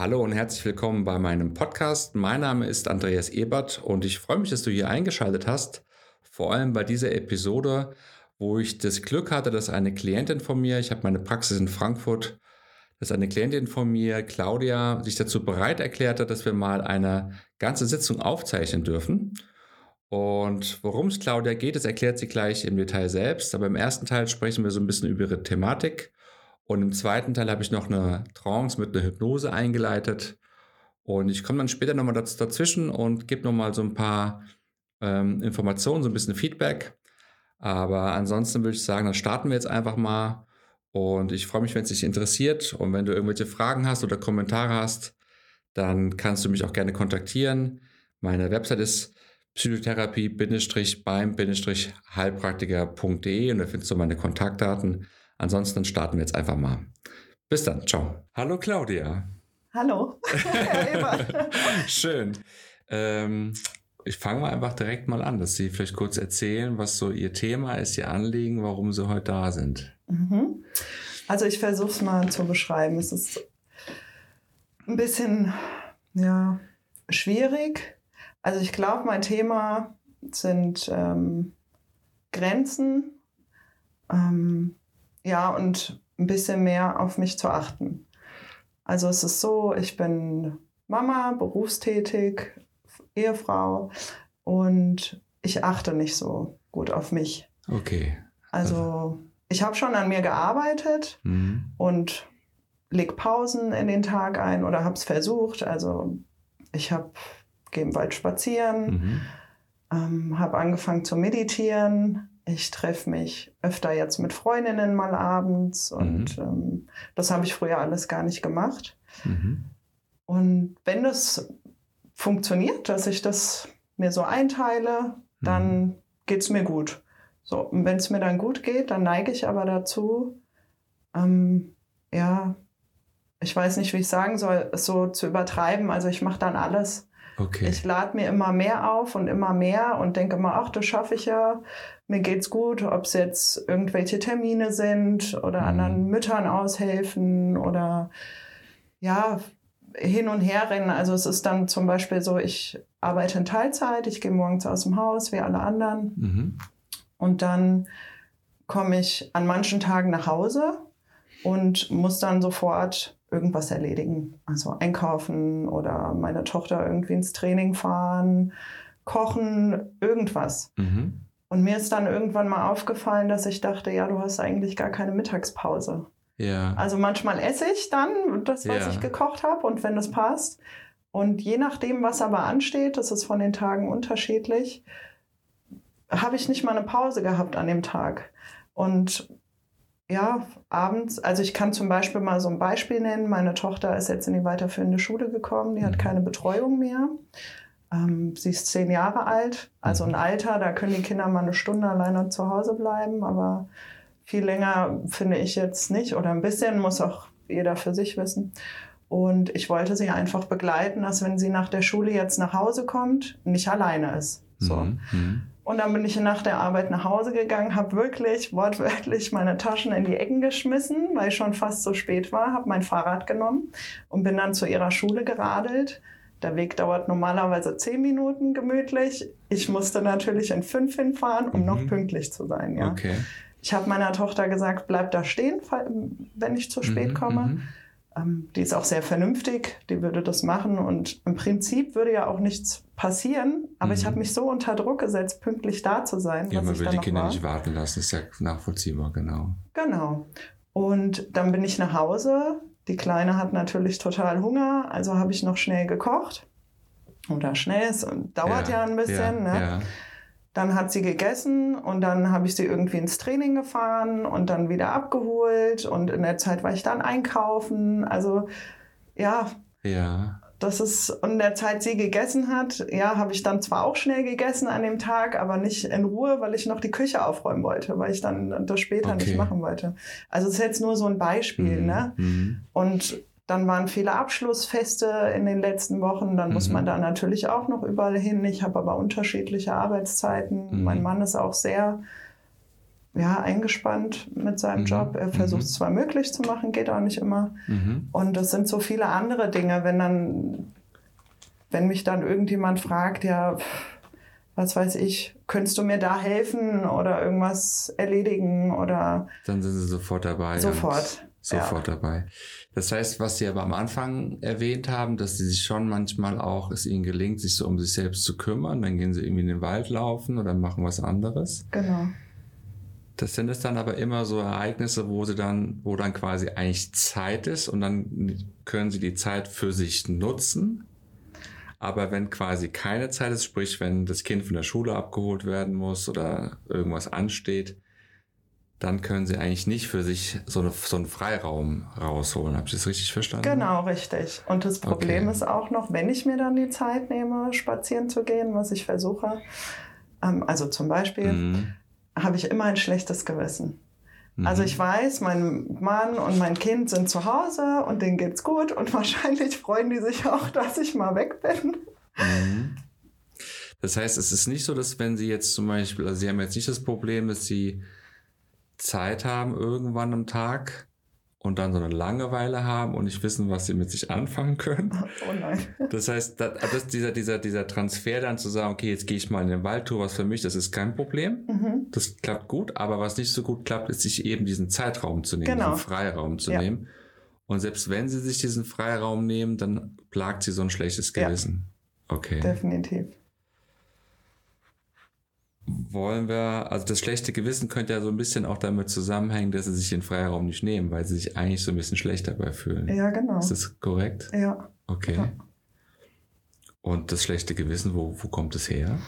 Hallo und herzlich willkommen bei meinem Podcast. Mein Name ist Andreas Ebert und ich freue mich, dass du hier eingeschaltet hast. Vor allem bei dieser Episode, wo ich das Glück hatte, dass eine Klientin von mir, ich habe meine Praxis in Frankfurt, dass eine Klientin von mir, Claudia, sich dazu bereit erklärte, dass wir mal eine ganze Sitzung aufzeichnen dürfen. Und worum es Claudia geht, das erklärt sie gleich im Detail selbst. Aber im ersten Teil sprechen wir so ein bisschen über ihre Thematik. Und im zweiten Teil habe ich noch eine Trance mit einer Hypnose eingeleitet. Und ich komme dann später nochmal dazwischen und gebe nochmal so ein paar ähm, Informationen, so ein bisschen Feedback. Aber ansonsten würde ich sagen, dann starten wir jetzt einfach mal. Und ich freue mich, wenn es dich interessiert. Und wenn du irgendwelche Fragen hast oder Kommentare hast, dann kannst du mich auch gerne kontaktieren. Meine Website ist psychotherapie-beim-heilpraktiker.de und da findest du meine Kontaktdaten. Ansonsten starten wir jetzt einfach mal. Bis dann, ciao. Hallo Claudia. Hallo, Schön. Ähm, ich fange mal einfach direkt mal an, dass Sie vielleicht kurz erzählen, was so Ihr Thema ist, Ihr Anliegen, warum Sie heute da sind. Mhm. Also ich versuche es mal zu beschreiben. Es ist ein bisschen ja, schwierig, also ich glaube, mein Thema sind ähm, Grenzen, ähm, ja, und ein bisschen mehr auf mich zu achten. Also es ist so, ich bin Mama, berufstätig, Ehefrau und ich achte nicht so gut auf mich. Okay. Also ich habe schon an mir gearbeitet mhm. und leg Pausen in den Tag ein oder habe es versucht. Also ich habe gehe im Wald spazieren, mhm. ähm, habe angefangen zu meditieren. Ich treffe mich öfter jetzt mit Freundinnen mal abends und mhm. ähm, das habe ich früher alles gar nicht gemacht. Mhm. Und wenn das funktioniert, dass ich das mir so einteile, dann mhm. geht es mir gut. So, und wenn es mir dann gut geht, dann neige ich aber dazu, ähm, ja, ich weiß nicht, wie ich sagen soll, es so zu übertreiben. Also ich mache dann alles, Okay. Ich lade mir immer mehr auf und immer mehr und denke immer, ach, das schaffe ich ja. Mir geht's gut, ob es jetzt irgendwelche Termine sind oder mhm. anderen Müttern aushelfen oder ja, hin und her rennen. Also es ist dann zum Beispiel so, ich arbeite in Teilzeit, ich gehe morgens aus dem Haus, wie alle anderen. Mhm. Und dann komme ich an manchen Tagen nach Hause und muss dann sofort irgendwas erledigen. Also einkaufen oder meine Tochter irgendwie ins Training fahren, kochen, irgendwas. Mhm. Und mir ist dann irgendwann mal aufgefallen, dass ich dachte, ja, du hast eigentlich gar keine Mittagspause. Ja. Also manchmal esse ich dann das, was ja. ich gekocht habe und wenn das passt. Und je nachdem, was aber ansteht, das ist von den Tagen unterschiedlich, habe ich nicht mal eine Pause gehabt an dem Tag. Und ja, abends, also ich kann zum Beispiel mal so ein Beispiel nennen. Meine Tochter ist jetzt in die weiterführende Schule gekommen, die hat mhm. keine Betreuung mehr. Ähm, sie ist zehn Jahre alt, also ein mhm. Alter, da können die Kinder mal eine Stunde alleine zu Hause bleiben, aber viel länger finde ich jetzt nicht oder ein bisschen muss auch jeder für sich wissen. Und ich wollte sie einfach begleiten, dass wenn sie nach der Schule jetzt nach Hause kommt, nicht alleine ist. So. Mhm. Und dann bin ich nach der Arbeit nach Hause gegangen, habe wirklich wortwörtlich meine Taschen in die Ecken geschmissen, weil ich schon fast so spät war, habe mein Fahrrad genommen und bin dann zu ihrer Schule geradelt. Der Weg dauert normalerweise zehn Minuten gemütlich. Ich musste natürlich in fünf hinfahren, um mhm. noch pünktlich zu sein. Ja. Okay. Ich habe meiner Tochter gesagt, bleib da stehen, wenn ich zu spät mhm, komme. Mhm. Ähm, die ist auch sehr vernünftig, die würde das machen und im Prinzip würde ja auch nichts passieren, aber mhm. ich habe mich so unter Druck gesetzt, pünktlich da zu sein. Ja, man will die Kinder war. nicht warten lassen, ist ja nachvollziehbar, genau. Genau. Und dann bin ich nach Hause. Die Kleine hat natürlich total Hunger, also habe ich noch schnell gekocht. Oder schnell, es dauert ja, ja ein bisschen. Ja, ne? ja. Dann hat sie gegessen und dann habe ich sie irgendwie ins Training gefahren und dann wieder abgeholt und in der Zeit war ich dann einkaufen. Also ja. Ja. Das ist, und in der Zeit sie gegessen hat, ja, habe ich dann zwar auch schnell gegessen an dem Tag, aber nicht in Ruhe, weil ich noch die Küche aufräumen wollte, weil ich dann das später okay. nicht machen wollte. Also es ist jetzt nur so ein Beispiel, mhm. ne? Mhm. Und dann waren viele Abschlussfeste in den letzten Wochen. Dann mhm. muss man da natürlich auch noch überall hin. Ich habe aber unterschiedliche Arbeitszeiten. Mhm. Mein Mann ist auch sehr ja, eingespannt mit seinem mhm. Job. Er versucht es mhm. zwar möglich zu machen, geht auch nicht immer. Mhm. Und es sind so viele andere Dinge, wenn dann, wenn mich dann irgendjemand fragt, ja, was weiß ich, könntest du mir da helfen oder irgendwas erledigen oder. Dann sind sie sofort dabei. Sofort. Sofort ja. dabei. Das heißt, was Sie aber am Anfang erwähnt haben, dass Sie sich schon manchmal auch, es Ihnen gelingt, sich so um sich selbst zu kümmern, dann gehen Sie irgendwie in den Wald laufen oder machen was anderes. Genau. Das sind es dann aber immer so Ereignisse, wo sie dann, wo dann quasi eigentlich Zeit ist und dann können sie die Zeit für sich nutzen. Aber wenn quasi keine Zeit ist, sprich, wenn das Kind von der Schule abgeholt werden muss oder irgendwas ansteht, dann können sie eigentlich nicht für sich so, eine, so einen Freiraum rausholen. Habe ich das richtig verstanden? Genau, richtig. Und das Problem okay. ist auch noch, wenn ich mir dann die Zeit nehme, spazieren zu gehen, was ich versuche, ähm, also zum Beispiel, mhm habe ich immer ein schlechtes Gewissen. Mhm. Also ich weiß, mein Mann und mein Kind sind zu Hause und denen geht's gut und wahrscheinlich freuen die sich auch, dass ich mal weg bin. Mhm. Das heißt, es ist nicht so, dass wenn Sie jetzt zum Beispiel, also Sie haben jetzt nicht das Problem, dass Sie Zeit haben irgendwann am Tag, und dann so eine Langeweile haben und nicht wissen, was sie mit sich anfangen können. Oh nein. Das heißt, das, dieser, dieser, dieser Transfer dann zu sagen, okay, jetzt gehe ich mal in den Wald, tue was für mich, das ist kein Problem. Mhm. Das klappt gut, aber was nicht so gut klappt, ist sich eben diesen Zeitraum zu nehmen, genau. diesen Freiraum zu ja. nehmen. Und selbst wenn sie sich diesen Freiraum nehmen, dann plagt sie so ein schlechtes Gewissen. Ja. Okay. Definitiv wollen wir, also das schlechte Gewissen könnte ja so ein bisschen auch damit zusammenhängen, dass sie sich den Freiraum nicht nehmen, weil sie sich eigentlich so ein bisschen schlecht dabei fühlen. Ja, genau. Ist das korrekt? Ja. Okay. Ja. Und das schlechte Gewissen, wo, wo kommt es her?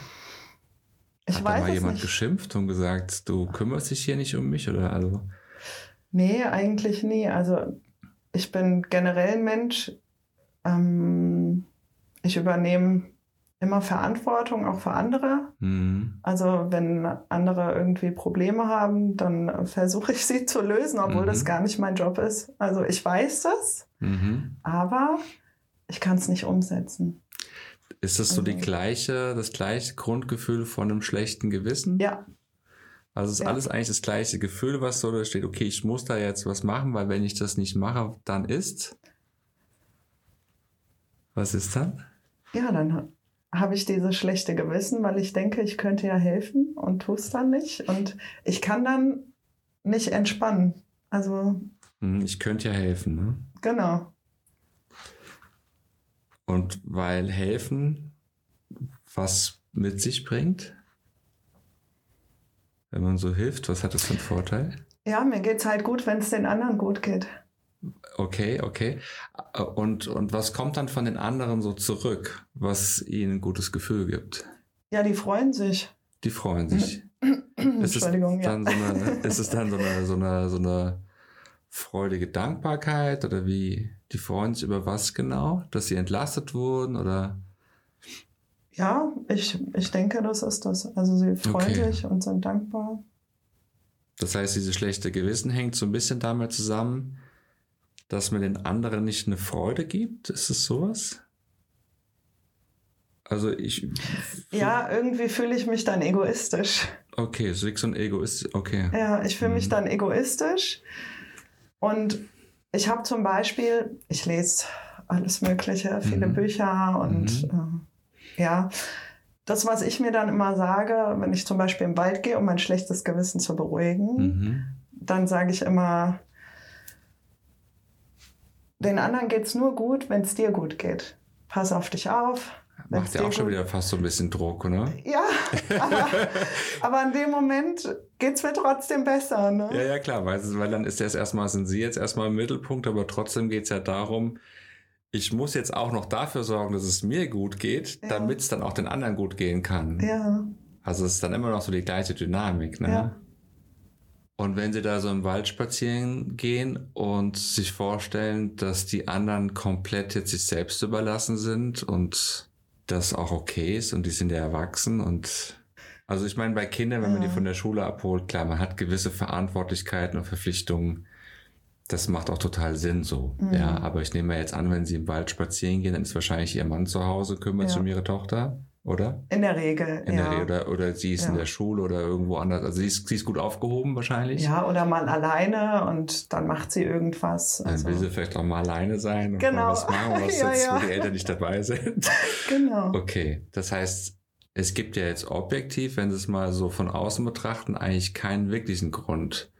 Ich Hat weiß da mal jemand nicht. geschimpft und gesagt, du kümmerst dich hier nicht um mich oder also? Nee, eigentlich nie. Also ich bin generell ein Mensch. Ähm, ich übernehme immer Verantwortung auch für andere. Mhm. Also wenn andere irgendwie Probleme haben, dann versuche ich sie zu lösen, obwohl mhm. das gar nicht mein Job ist. Also ich weiß das, mhm. aber ich kann es nicht umsetzen. Ist das so die also gleiche, das gleiche Grundgefühl von einem schlechten Gewissen? Ja. Also es ist ja. alles eigentlich das gleiche Gefühl, was so da steht, okay, ich muss da jetzt was machen, weil wenn ich das nicht mache, dann ist. Was ist dann? Ja, dann habe ich dieses schlechte Gewissen, weil ich denke, ich könnte ja helfen und tue es dann nicht. Und ich kann dann nicht entspannen. Also. Hm, ich könnte ja helfen, ne? Genau. Und weil helfen was mit sich bringt? Wenn man so hilft, was hat das für einen Vorteil? Ja, mir geht es halt gut, wenn es den anderen gut geht. Okay, okay. Und, und was kommt dann von den anderen so zurück, was ihnen ein gutes Gefühl gibt? Ja, die freuen sich. Die freuen sich. Entschuldigung, ist es dann, ja. so, eine, ist es dann so, eine, so, eine, so eine freudige Dankbarkeit oder wie? Die freuen sich über was genau? Dass sie entlastet wurden oder? Ja, ich, ich denke, das ist das. Also sie freuen okay. sich und sind dankbar. Das heißt, dieses schlechte Gewissen hängt so ein bisschen damit zusammen, dass man den anderen nicht eine Freude gibt? Ist es sowas? Also ich. Ja, irgendwie fühle ich mich dann egoistisch. Okay, so ein Egoist, okay. Ja, ich fühle mhm. mich dann egoistisch. Und ich habe zum Beispiel, ich lese alles Mögliche, viele mhm. Bücher und mhm. äh, ja, das, was ich mir dann immer sage, wenn ich zum Beispiel im Wald gehe, um mein schlechtes Gewissen zu beruhigen, mhm. dann sage ich immer, den anderen geht es nur gut, wenn es dir gut geht. Pass auf dich auf. Macht ja auch schon wieder fast so ein bisschen Druck, ne? Ja, aber, aber in dem Moment geht es mir trotzdem besser, ne? Ja, ja, klar, weil, weil dann ist das erstmal, sind sie jetzt erstmal im Mittelpunkt, aber trotzdem geht es ja darum, ich muss jetzt auch noch dafür sorgen, dass es mir gut geht, ja. damit es dann auch den anderen gut gehen kann. Ja. Also es ist dann immer noch so die gleiche Dynamik, ne? Ja. Und wenn Sie da so im Wald spazieren gehen und sich vorstellen, dass die anderen komplett jetzt sich selbst überlassen sind und das auch okay ist und die sind ja erwachsen und also ich meine, bei Kindern, wenn man die von der Schule abholt, klar, man hat gewisse Verantwortlichkeiten und Verpflichtungen. Das macht auch total Sinn so. Mhm. Ja, aber ich nehme jetzt an, wenn sie im Wald spazieren gehen, dann ist wahrscheinlich ihr Mann zu Hause, kümmert sich ja. um ihre Tochter. Oder? In der Regel, in ja. Der Regel, oder, oder sie ist ja. in der Schule oder irgendwo anders. Also sie ist, sie ist gut aufgehoben wahrscheinlich. Ja, oder mal alleine und dann macht sie irgendwas. Also. Dann will sie vielleicht auch mal alleine sein und genau. mal was machen, was ja, jetzt, wo die Eltern nicht dabei sind. Genau. Okay, das heißt, es gibt ja jetzt objektiv, wenn Sie es mal so von außen betrachten, eigentlich keinen wirklichen Grund,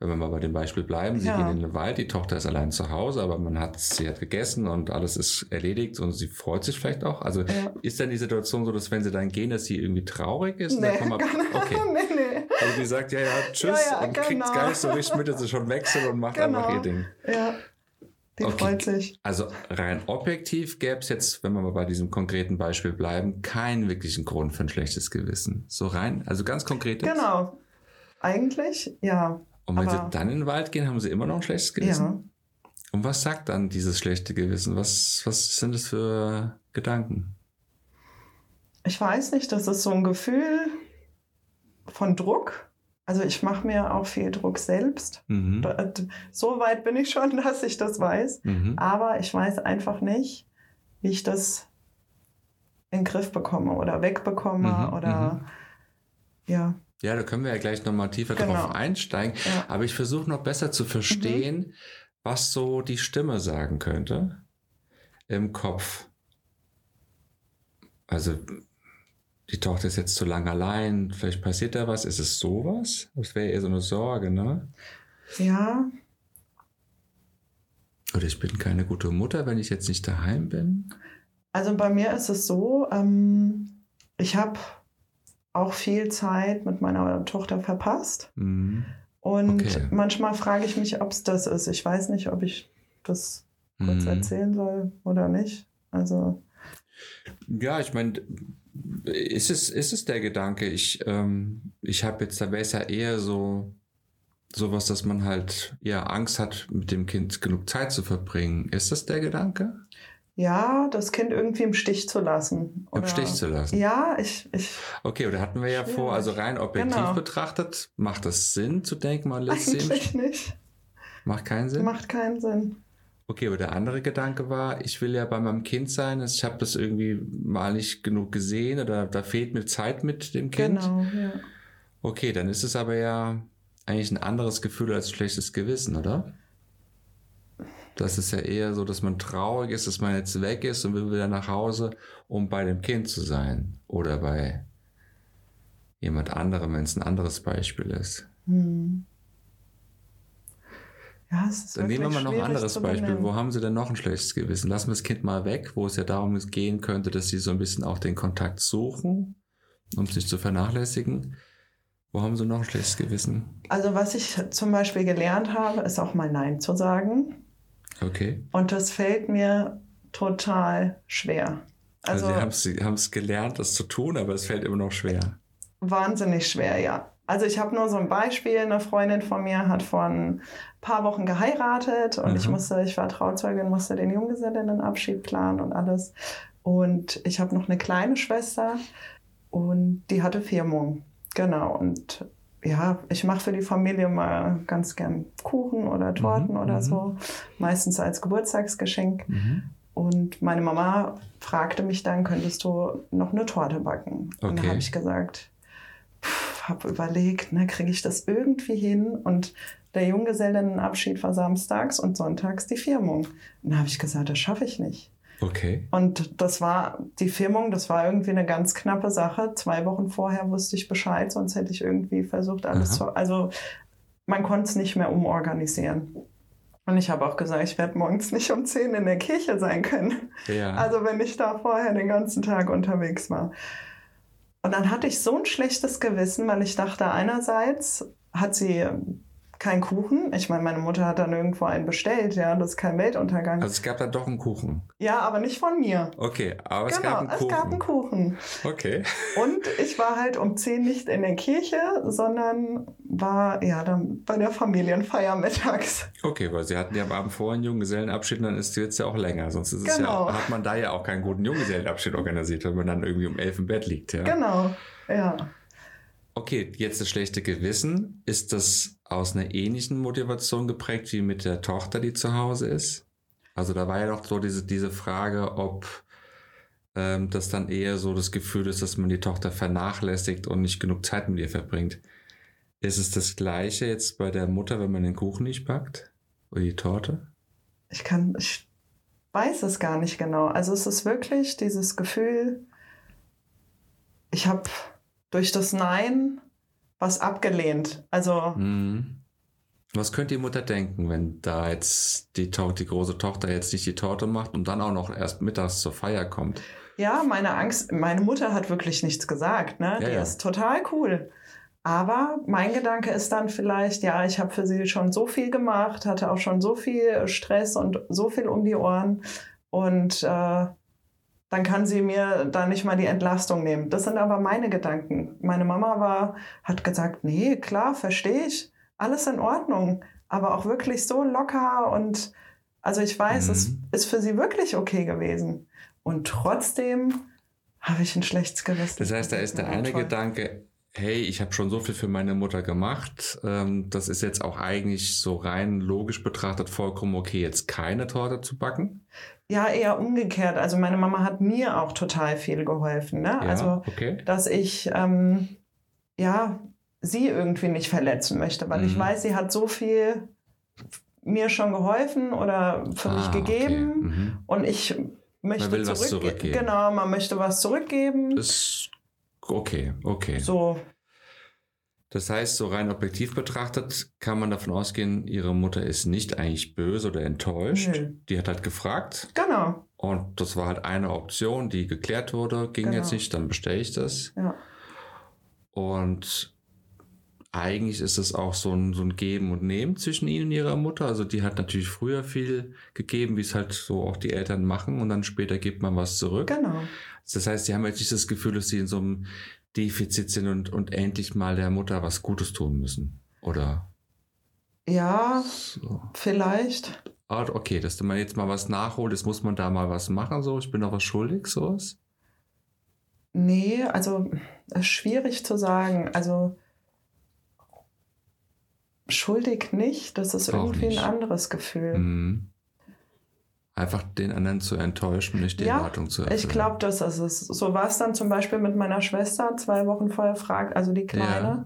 wenn wir mal bei dem Beispiel bleiben, sie ja. gehen in den Wald, die Tochter ist allein zu Hause, aber man hat, sie hat gegessen und alles ist erledigt und sie freut sich vielleicht auch. Also ja. ist dann die Situation so, dass wenn sie dann gehen, dass sie irgendwie traurig ist? Nee, man, okay. nee, nee. Also die sagt, ja, ja, tschüss ja, und genau. kriegt gar nicht so richtig mit, dass sie schon wechselt und macht genau. einfach ihr Ding. Ja. Die okay. freut sich. Also rein objektiv gäbe es jetzt, wenn wir mal bei diesem konkreten Beispiel bleiben, keinen wirklichen Grund für ein schlechtes Gewissen. So rein, also ganz konkret. Genau. Eigentlich, ja. Und wenn sie dann in den Wald gehen, haben sie immer noch ein schlechtes Gewissen? Ja. Und was sagt dann dieses schlechte Gewissen? Was, was sind das für Gedanken? Ich weiß nicht, das ist so ein Gefühl von Druck. Also ich mache mir auch viel Druck selbst. Mhm. So weit bin ich schon, dass ich das weiß. Mhm. Aber ich weiß einfach nicht, wie ich das in den Griff bekomme oder wegbekomme Mhm, oder ja. Ja, da können wir ja gleich nochmal tiefer Genau. drauf einsteigen. Ja. Aber ich versuche noch besser zu verstehen, Mhm. was so die Stimme sagen könnte im Kopf. Also die Tochter ist jetzt zu lange allein, vielleicht passiert da was. Ist es sowas? Das wäre eher so eine Sorge, ne? Ja, Oder ich bin keine gute Mutter, wenn ich jetzt nicht daheim bin. also bei mir ist es so, ähm, ich habe auch viel Zeit mit meiner Tochter verpasst. Mhm. Und Okay. manchmal frage ich mich, ob es das ist. Ich weiß nicht, ob ich das kurz Mhm. erzählen soll oder nicht. Also, Ja, ich meine, ist es, ist es der Gedanke, ich, ähm, ich habe jetzt, da ja eher so, sowas, dass man halt eher Angst hat, mit dem Kind genug Zeit zu verbringen. Ist das der Gedanke? Ja, das Kind irgendwie im Stich zu lassen. Im Oder- Stich zu lassen. Ja, ich, ich Okay, oder hatten wir ja Schwierig. vor, also rein objektiv Genau. betrachtet, macht das Sinn zu denken, man lässt sie im eigentlich nicht. Macht keinen Sinn? Macht keinen Sinn. Okay, aber der andere Gedanke war, ich will ja bei meinem Kind sein, ich habe das irgendwie mal nicht genug gesehen oder da fehlt mir Zeit mit dem Kind. Genau, ja. Okay, dann ist es aber ja eigentlich ein anderes Gefühl als schlechtes Gewissen, oder? Das ist ja eher so, dass man traurig ist, dass man jetzt weg ist und will wieder nach Hause, um bei dem Kind zu sein. Oder bei jemand anderem, wenn es ein anderes Beispiel ist. Hm. Ja, es ist Dann nehmen wir mal noch ein anderes Beispiel. Wo haben Sie denn noch ein schlechtes Gewissen? Lassen wir das Kind mal weg, wo es ja darum gehen könnte, dass Sie so ein bisschen auch den Kontakt suchen, um sich zu vernachlässigen. Wo haben Sie noch ein schlechtes Gewissen? Also was ich zum Beispiel gelernt habe, ist auch mal Nein zu sagen. Okay. Und das fällt mir total schwer. Also, Also, Sie haben es gelernt, das zu tun, aber es fällt immer noch schwer. wahnsinnig schwer, ja. Also ich habe nur so ein Beispiel. Eine Freundin von mir hat vor ein paar Wochen geheiratet und ich Mhm. musste, ich war Trauzeugin, musste den Junggesellinnenabschied planen und alles. Und ich habe noch eine kleine Schwester und die hatte Firmung. Genau. Und ja, ich mache für die Familie mal ganz gern Kuchen oder Torten Mhm, oder mhm. so. Meistens als Geburtstagsgeschenk. Mhm. Und meine Mama fragte mich dann, könntest du noch eine Torte backen? Und da Okay. habe ich gesagt, habe überlegt, ne, kriege ich das irgendwie hin? Und der Junggesellenabschied war samstags und sonntags die Firmung. Und da habe ich gesagt, das schaffe ich nicht. Okay. Und das war die Firmung, das war irgendwie eine ganz knappe Sache. Zwei Wochen vorher wusste ich Bescheid, sonst hätte ich irgendwie versucht, alles Aha. zu. Also man konnte es nicht mehr umorganisieren. Und ich habe auch gesagt, ich werde morgens nicht um 10 in der Kirche sein können. Ja. Also wenn ich da vorher den ganzen Tag unterwegs war. Und dann hatte ich so ein schlechtes Gewissen, weil ich dachte, einerseits hat sie keinen Kuchen. Ich meine, meine Mutter hat dann irgendwo einen bestellt, ja, das ist kein Weltuntergang. also es gab dann doch einen Kuchen. ja, aber nicht von mir. Okay, aber es genau, gab einen Kuchen. es gab einen Kuchen. Okay. Und ich war halt um 10 nicht in der Kirche, sondern war ja dann bei der Familienfeier mittags. Okay, weil Sie hatten ja am Abend vorher einen Junggesellenabschied, dann ist es jetzt ja auch länger. Sonst ist es Genau. ja, hat man da ja auch keinen guten Junggesellenabschied organisiert, wenn man dann irgendwie um elf im Bett liegt. Ja. Genau, ja. Okay, jetzt das schlechte Gewissen. Ist das aus einer ähnlichen Motivation geprägt wie mit der Tochter, die zu Hause ist? Also da war ja doch so diese, diese Frage, ob ähm, dass dann eher so das Gefühl ist, dass man die Tochter vernachlässigt und nicht genug Zeit mit ihr verbringt. Ist es das gleiche jetzt bei der Mutter, wenn man den Kuchen nicht backt? Oder die Torte? Ich kann, ich weiß es gar nicht genau. Also es ist wirklich dieses Gefühl, ich habe durch das Nein was abgelehnt. Also. Mhm. Was könnte die Mutter denken, wenn da jetzt die, to die große Tochter jetzt nicht die Torte macht und dann auch noch erst mittags zur Feier kommt? Ja, meine Angst, meine Mutter hat wirklich nichts gesagt, ne? Ja, die ja. ist total cool. Aber mein Gedanke ist dann vielleicht, ja, ich habe für sie schon so viel gemacht, hatte auch schon so viel Stress und so viel um die Ohren. Und äh, dann kann sie mir da nicht mal die Entlastung nehmen. Das sind aber meine Gedanken. Meine Mama war, hat gesagt, nee, klar, verstehe ich, alles in Ordnung. Aber auch wirklich so locker und also ich weiß, Mhm. es ist für sie wirklich okay gewesen. Und trotzdem habe ich ein schlechtes Gewissen. Das heißt, da ist der eine. Gedanke, hey, ich habe schon so viel für meine Mutter gemacht. Ähm, das ist jetzt auch eigentlich so rein logisch betrachtet vollkommen okay, jetzt keine Torte zu backen. Ja, eher umgekehrt. Also meine Mama hat mir auch total viel geholfen. Ne? Ja, Also, okay. dass ich ähm, ja sie irgendwie nicht verletzen möchte, weil ich Mhm. weiß, sie hat so viel mir schon geholfen oder für mich Ah, gegeben Okay. Mhm. und ich möchte was zurückge- zurückgeben. Genau, man möchte was zurückgeben. Ist okay, okay. so, Das heißt, so rein objektiv betrachtet kann man davon ausgehen, ihre Mutter ist nicht eigentlich böse oder enttäuscht. Nö. Die hat halt gefragt genau. und das war halt eine Option, die geklärt wurde. Ging Genau. jetzt nicht, dann bestelle ich das. Ja. Und eigentlich ist es auch so ein, so ein Geben und Nehmen zwischen ihnen und ihrer Mutter. Also die hat natürlich früher viel gegeben, wie es halt so auch die Eltern machen und dann später gibt man was zurück. Genau. Das heißt, sie haben jetzt nicht das Gefühl, dass sie in so einem Defizit sind und, und endlich mal der Mutter was Gutes tun müssen. Oder Ja, so. vielleicht. Ah, okay, dass man jetzt mal was nachholt, jetzt muss man da mal was machen, so, ich bin noch was schuldig, sowas. Nee, also schwierig zu sagen. Also schuldig nicht, das ist Auch irgendwie nicht. ein anderes Gefühl. Mhm. Einfach den anderen zu enttäuschen, nicht die Ja, Erwartung zu erfüllen. Ich glaube, das ist es. So war es dann zum Beispiel mit meiner Schwester zwei Wochen vorher fragt, also die Kleine, Ja.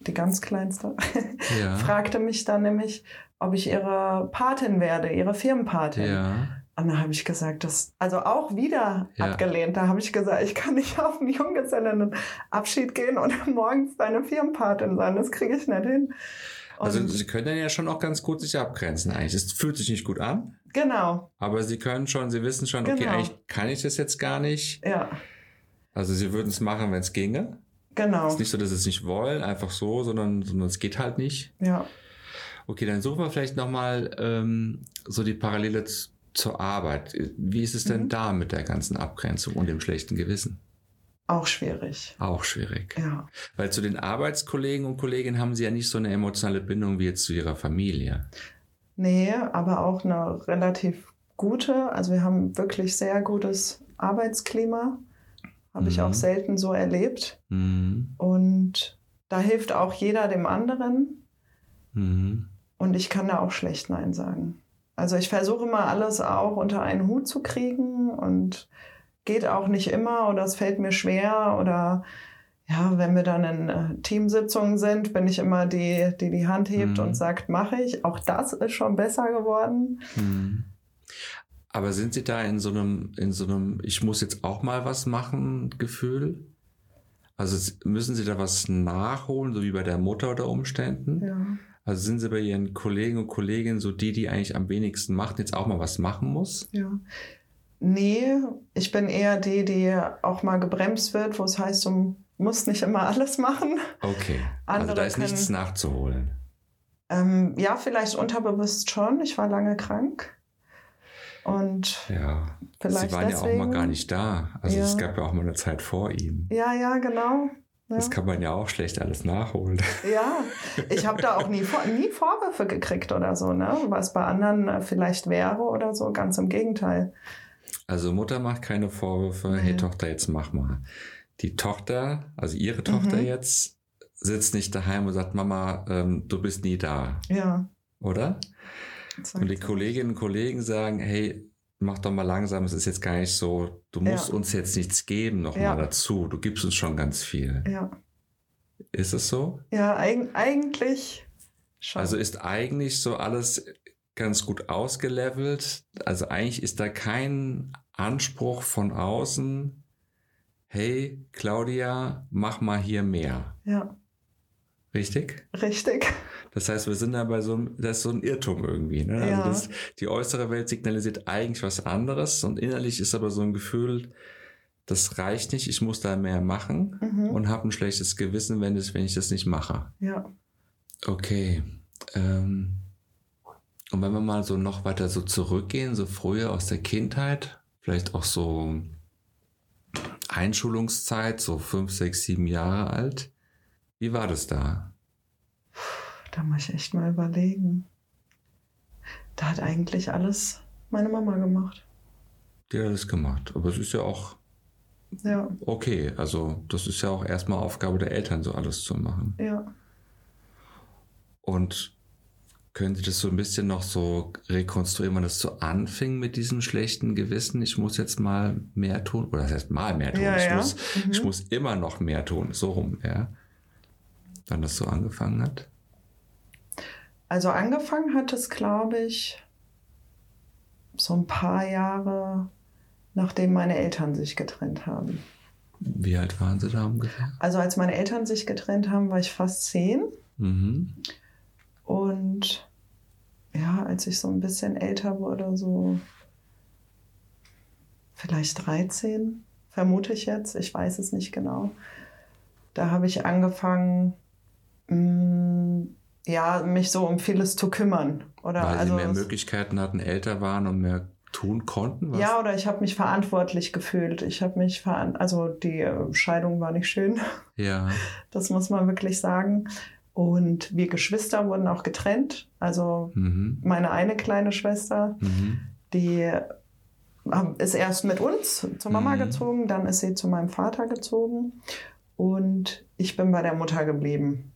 die ganz kleinste, Ja. fragte mich dann nämlich, ob ich ihre Patin werde, ihre Firmenpatin. Ja. Und da habe ich gesagt, das, also auch wieder Ja. abgelehnt. Da habe ich gesagt, ich kann nicht auf einen Junggesellenabschied gehen und morgens deine Firmenpatin sein. Das kriege ich nicht hin. Also sie können dann ja schon auch ganz gut sich abgrenzen eigentlich. Es fühlt sich nicht gut an, genau, aber sie können schon, sie wissen schon, okay, Genau. eigentlich kann ich das jetzt gar nicht. ja, Also sie würden es machen, wenn es ginge. genau, Es ist nicht so, dass sie es nicht wollen, einfach so, sondern, sondern es geht halt nicht. ja. Okay, dann suchen wir vielleicht nochmal ähm, so die Parallele zur Arbeit. Wie ist es denn Mhm. da mit der ganzen Abgrenzung und dem schlechten Gewissen? Auch schwierig. Auch schwierig. Ja. Weil zu den Arbeitskollegen und Kolleginnen haben sie ja nicht so eine emotionale Bindung wie jetzt zu ihrer Familie. Nee, aber auch eine relativ gute. Also wir haben wirklich sehr gutes Arbeitsklima. Habe ich Mhm. auch selten so erlebt. Mhm. Und da hilft auch jeder dem anderen. Mhm. Und ich kann da auch schlecht Nein sagen. Also ich versuche immer alles auch unter einen Hut zu kriegen und geht auch nicht immer oder es fällt mir schwer oder ja, wenn wir dann in äh, Teamsitzungen sind, bin ich immer die, die die Hand hebt Mhm. und sagt, mache ich. Auch das ist schon besser geworden. Mhm. Aber sind Sie da in so einem, in so einem, ich muss jetzt auch mal was machen, Gefühl? Also müssen Sie da was nachholen, so wie bei der Mutter unter Umständen? Ja. Also sind Sie bei Ihren Kollegen und Kolleginnen so die, die eigentlich am wenigsten macht, jetzt auch mal was machen muss? Ja. Nee, ich bin eher die, die auch mal gebremst wird, wo es heißt, du musst nicht immer alles machen. Okay. also Andere da ist nichts können- nachzuholen. Ähm, ja, vielleicht unterbewusst schon. Ich war lange krank. Und Ja. vielleicht Sie waren ja auch mal deswegen. gar nicht da. Also es Ja. gab ja auch mal eine Zeit vor Ihnen. Ja, ja, genau. Ja, Das kann man ja auch schlecht alles nachholen. ja. ich habe da auch nie, nie Vorwürfe gekriegt oder so, ne? was bei anderen äh, vielleicht wäre oder so. Ganz im Gegenteil. Also Mutter macht keine Vorwürfe, Nee. hey Tochter, jetzt mach mal. Die Tochter, also ihre Tochter Mhm. jetzt, sitzt nicht daheim und sagt, Mama, ähm, du bist nie da, Ja. oder? Und die. Kolleginnen und Kollegen sagen, hey, mach doch mal langsam, es ist jetzt gar nicht so, du musst ja. uns jetzt nichts geben nochmal ja. dazu. Du gibst uns schon ganz viel. Ja. Ist es so? Ja, eig eigentlich schon. Also ist eigentlich so alles ganz gut ausgelevelt. Also eigentlich ist da kein Anspruch von außen, hey Claudia, mach mal hier mehr. Ja. Richtig? Richtig. Das heißt, wir sind da bei so einem, das ist so ein Irrtum irgendwie. Ne? Also ja. Also das, die äußere Welt signalisiert eigentlich was anderes und innerlich ist aber so ein Gefühl, das reicht nicht, ich muss da mehr machen mhm. und habe ein schlechtes Gewissen, wenn, das, wenn ich das nicht mache. Ja. Okay. Ähm, und wenn wir mal so noch weiter so zurückgehen, so früher aus der Kindheit, vielleicht auch so Einschulungszeit, so fünf, sechs, sieben Jahre alt, wie war das da? Da muss ich echt mal überlegen. Da hat eigentlich alles meine Mama gemacht. Die hat alles gemacht. Aber es ist ja auch ja. okay. Also, das ist ja auch erstmal Aufgabe der Eltern, so alles zu machen. Ja. Und können Sie das so ein bisschen noch so rekonstruieren, wann das so anfing mit diesem schlechten Gewissen? Ich muss jetzt mal mehr tun. Oder das heißt mal mehr tun. Ja, ich, ja. Muss, mhm. ich muss immer noch mehr tun. So rum, ja wann das so angefangen hat? Also angefangen hat es, glaube ich, so ein paar Jahre, nachdem meine Eltern sich getrennt haben. Wie alt waren Sie da ungefähr? Also als meine Eltern sich getrennt haben, war ich fast zehn. Mhm. Und ja, als ich so ein bisschen älter wurde, so vielleicht 13, vermute ich jetzt, ich weiß es nicht genau. Da habe ich angefangen, Mm, ja, mich so um vieles zu kümmern. Oder Weil also sie mehr Möglichkeiten hatten, älter waren und mehr tun konnten? Was? Ja, oder ich habe mich verantwortlich gefühlt. Ich habe mich veran also die äh, Scheidung war nicht schön. Ja. Das muss man wirklich sagen. Und wir Geschwister wurden auch getrennt. Also mhm. meine eine kleine Schwester, mhm. die ist erst mit uns zur Mama mhm. gezogen, dann ist sie zu meinem Vater gezogen und ich bin bei der Mutter geblieben.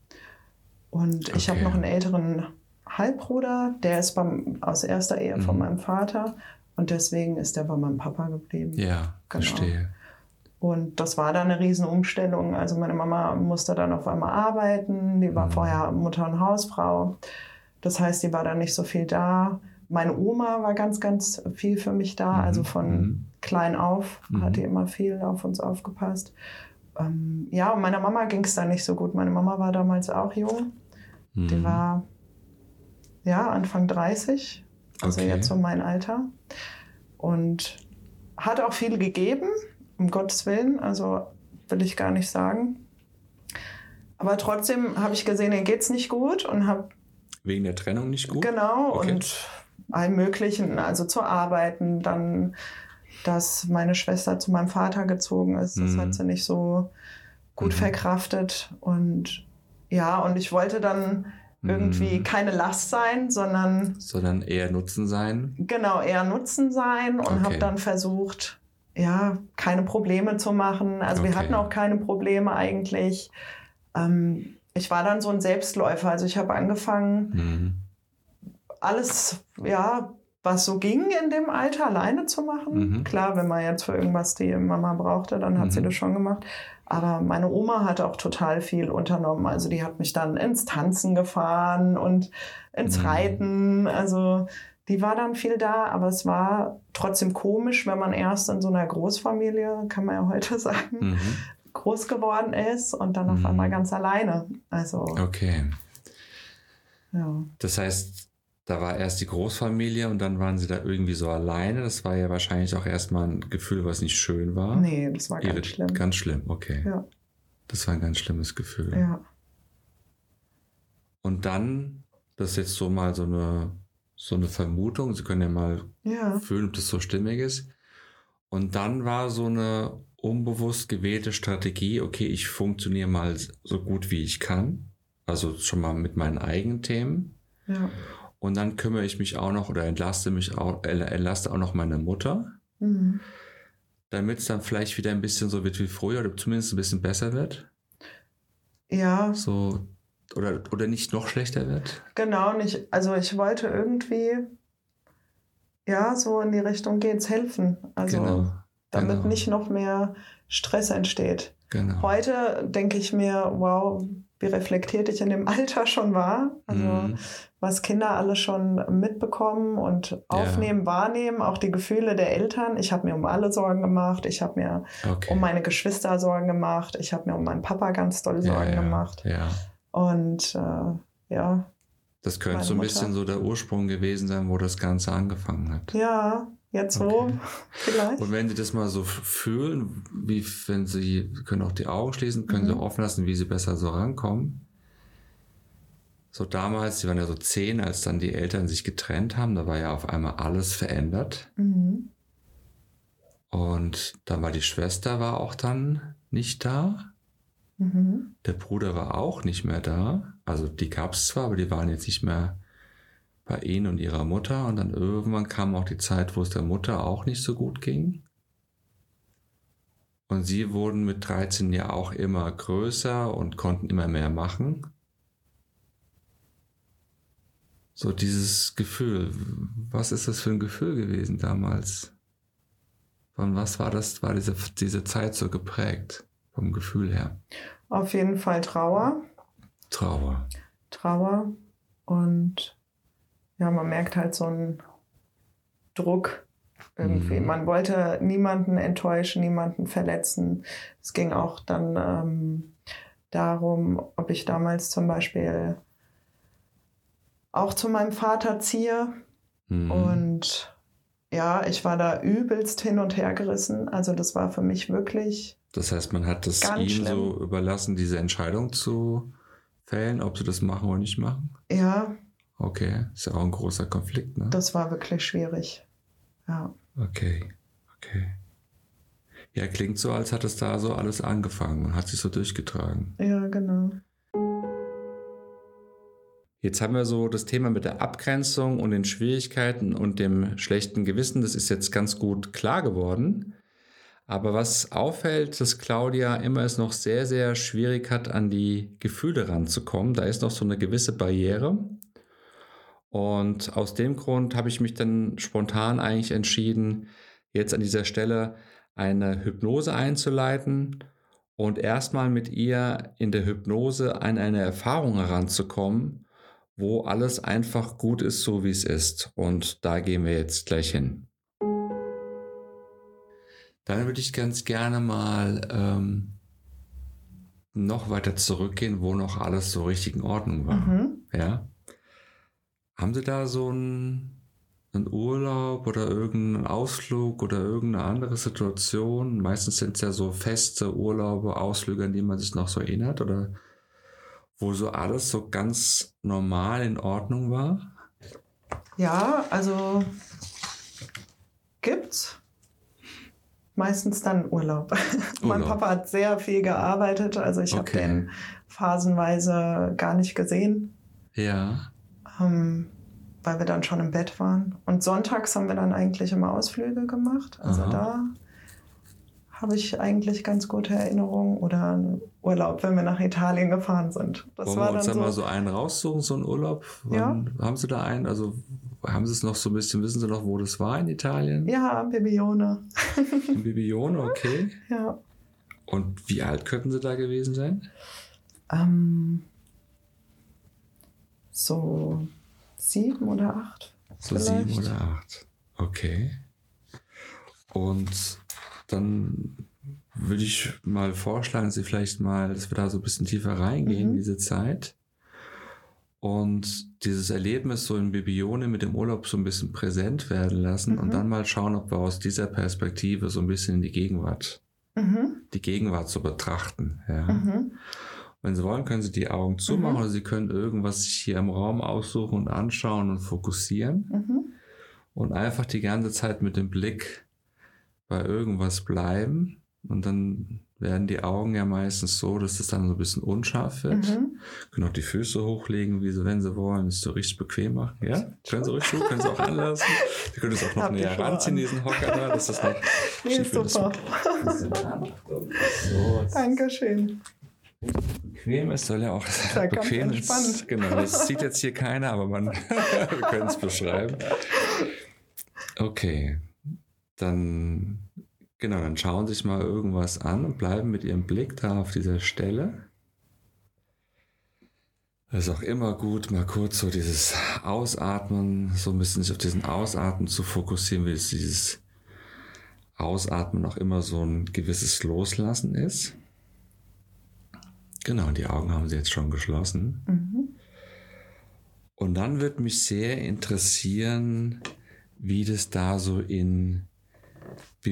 Und okay. ich habe noch einen älteren Halbbruder, der ist beim, aus erster Ehe mhm. von meinem Vater. Und deswegen ist der bei meinem Papa geblieben. Ja, genau. verstehe. Und das war dann eine Riesenumstellung. Also meine Mama musste dann auf einmal arbeiten. Die war mhm. vorher Mutter und Hausfrau. Das heißt, die war dann nicht so viel da. Meine Oma war ganz, ganz viel für mich da. Mhm. Also von mhm. klein auf hat mhm. die immer viel auf uns aufgepasst. Ähm, ja, und meiner Mama ging es da nicht so gut. Meine Mama war damals auch jung. Mhm. Die war ja Anfang 30, also okay. jetzt so mein Alter. Und hat auch viel gegeben, um Gottes Willen, also will ich gar nicht sagen. Aber trotzdem habe ich gesehen, ihr geht es nicht gut und habe. Wegen der Trennung nicht gut? Genau, okay. und allem Möglichen, also zu arbeiten, dann, dass meine Schwester zu meinem Vater gezogen ist. Das mhm. hat sie nicht so gut mhm. verkraftet. Und ja, und ich wollte dann irgendwie mhm. keine Last sein, sondern. Sondern eher Nutzen sein. Genau, eher Nutzen sein und okay. habe dann versucht, ja, keine Probleme zu machen. Also okay. wir hatten auch keine Probleme eigentlich. Ähm, ich war dann so ein Selbstläufer. Also ich habe angefangen, mhm. alles, ja, was so ging in dem Alter alleine zu machen. Mhm. Klar, wenn man jetzt für irgendwas die Mama brauchte, dann hat sie mhm. das schon gemacht. Aber meine Oma hat auch total viel unternommen. Also die hat mich dann ins Tanzen gefahren und ins mhm. Reiten. Also die war dann viel da, aber es war trotzdem komisch, wenn man erst in so einer Großfamilie, kann man ja heute sagen, mhm. groß geworden ist und dann auf Mhm. einmal ganz alleine. Also Okay. ja. Das heißt, da war erst die Großfamilie und dann waren sie da irgendwie so alleine. Das war ja wahrscheinlich auch erstmal ein Gefühl, was nicht schön war. Nee, das war ganz Ihre- schlimm. Ganz schlimm, okay. Ja. Das war ein ganz schlimmes Gefühl. Ja. Und dann, das ist jetzt so mal so eine, so eine Vermutung, Sie können ja mal Ja. fühlen, ob das so stimmig ist. Und dann war so eine unbewusst gewählte Strategie, okay, ich funktioniere mal so gut wie ich kann. Also schon mal mit meinen eigenen Themen. Ja. Und dann kümmere ich mich auch noch oder entlaste mich auch, äh, entlaste auch noch meine Mutter, Mhm. damit es dann vielleicht wieder ein bisschen so wird wie früher oder zumindest ein bisschen besser wird. Ja, So, oder, oder nicht noch schlechter wird. genau nicht. Also ich wollte irgendwie, ja, so in die Richtung geht's, helfen. Also Genau, damit genau. nicht noch mehr Stress entsteht. Genau. Heute denke ich mir, wow, wie reflektiert ich in dem Alter schon war. Also Mhm. was Kinder alle schon mitbekommen und aufnehmen, wahrnehmen, auch die Gefühle der Eltern. Ich habe mir um alle Sorgen gemacht. Ich habe mir Okay. um meine Geschwister Sorgen gemacht. Ich habe mir um meinen Papa ganz doll Sorgen ja, ja, gemacht. Und äh, ja, Das könnte so ein Mutter. bisschen so der Ursprung gewesen sein, wo das Ganze angefangen hat. ja, jetzt so Okay. vielleicht. Und wenn Sie das mal so fühlen, wie wenn Sie Sie können auch die Augen schließen, können Sie Mhm. auch offen lassen, wie Sie besser so rankommen. So damals, Sie waren ja so zehn, als dann die Eltern sich getrennt haben, da war ja auf einmal alles verändert. Mhm. Und dann war die Schwester war auch dann nicht da. Mhm. Der Bruder war auch nicht mehr da. Also die gab es zwar, aber die waren jetzt nicht mehr bei ihnen und ihrer Mutter. Und dann irgendwann kam auch die Zeit, wo es der Mutter auch nicht so gut ging. Und sie wurden mit 13 ja auch immer größer und konnten immer mehr machen. So dieses Gefühl, was ist das für ein Gefühl gewesen damals? Von was war das, war diese, diese Zeit so geprägt, vom Gefühl her? Auf jeden Fall Trauer. Trauer. Trauer und ja, man merkt halt so einen Druck irgendwie. Mhm. Man wollte niemanden enttäuschen, niemanden verletzen. Es ging auch dann ähm, darum, ob ich damals zum Beispiel auch zu meinem Vater ziehe. Mhm. Und ja, ich war da übelst hin und her gerissen. Also das war für mich wirklich, das heißt, man hat es Ganz ihm schlimm. so überlassen, diese Entscheidung zu fällen, ob sie das machen oder nicht machen. ja, Okay, ist ja auch ein großer Konflikt, ne? das war wirklich schwierig. Ja. Okay, okay. Ja, klingt so, als hat es da so alles angefangen und hat sich so durchgetragen. Ja, genau. Jetzt haben wir so das Thema mit der Abgrenzung und den Schwierigkeiten und dem schlechten Gewissen. Das ist jetzt ganz gut klar geworden. Aber was auffällt, dass Claudia immer es noch sehr, sehr schwierig hat, an die Gefühle ranzukommen. Da ist noch so eine gewisse Barriere. Und aus dem Grund habe ich mich dann spontan eigentlich entschieden, jetzt an dieser Stelle eine Hypnose einzuleiten und erstmal mit ihr in der Hypnose an eine Erfahrung heranzukommen, wo alles einfach gut ist, so wie es ist. Und da gehen wir jetzt gleich hin. Dann würde ich ganz gerne mal ähm, noch weiter zurückgehen, wo noch alles so richtig in Ordnung war. Mhm. Ja. Haben Sie da so einen, einen Urlaub oder irgendeinen Ausflug oder irgendeine andere Situation? Meistens sind es ja so feste Urlaube, Ausflüge, an die man sich noch so erinnert oder wo so alles so ganz normal in Ordnung war? Ja, also gibt's. Meistens dann Urlaub. mein Urlaub. Papa hat sehr viel gearbeitet, also ich habe Okay. den phasenweise gar nicht gesehen, Ja. ähm, weil wir dann schon im Bett waren. Und sonntags haben wir dann eigentlich immer Ausflüge gemacht. Also Aha. da habe ich eigentlich ganz gute Erinnerungen. Oder Urlaub, wenn wir nach Italien gefahren sind. Das Wollen war wir uns dann dann so. mal so einen raussuchen, so einen Urlaub? Wann, Haben Sie da einen? Also haben Sie es noch so ein bisschen, wissen Sie noch, wo das war in Italien? Ja, Bibione. In Bibione, okay. Ja. Und wie alt könnten Sie da gewesen sein? Ähm, so sieben oder acht. So Vielleicht. sieben oder acht. Okay. Und dann würde ich mal vorschlagen, dass Sie vielleicht mal, dass wir da so ein bisschen tiefer reingehen, Mhm. in diese Zeit. Und dieses Erlebnis so in Bibione mit dem Urlaub so ein bisschen präsent werden lassen und Mhm. dann mal schauen, ob wir aus dieser Perspektive so ein bisschen in die Gegenwart, Mhm. die Gegenwart so betrachten. Ja. Mhm. Wenn Sie wollen, können Sie die Augen zumachen Mhm. oder Sie können irgendwas sich hier im Raum aussuchen und anschauen und fokussieren Mhm. und einfach die ganze Zeit mit dem Blick bei irgendwas bleiben. Und dann werden die Augen ja meistens so, dass es dann so ein bisschen unscharf wird. Mhm. Können auch die Füße hochlegen, wie sie, wenn sie wollen, es so richtig bequem machen. Ja, können sie ruhig tun, können sie auch anlassen. Sie können es auch noch Hab näher ranziehen, an. diesen Hocker da, dass das noch Nee, schief super. So, Dankeschön. bequem ist, soll ja auch ganz bequem ist. Genau, das sieht jetzt hier keiner, aber man wir können es beschreiben. Okay. Dann, genau, dann schauen Sie sich mal irgendwas an und bleiben mit Ihrem Blick da auf dieser Stelle. Es ist auch immer gut, mal kurz so dieses Ausatmen, so ein bisschen sich auf diesen Ausatmen zu fokussieren, wie es dieses Ausatmen auch immer so ein gewisses Loslassen ist. Genau, die Augen haben Sie jetzt schon geschlossen. Mhm. Und dann wird mich sehr interessieren, wie das da so in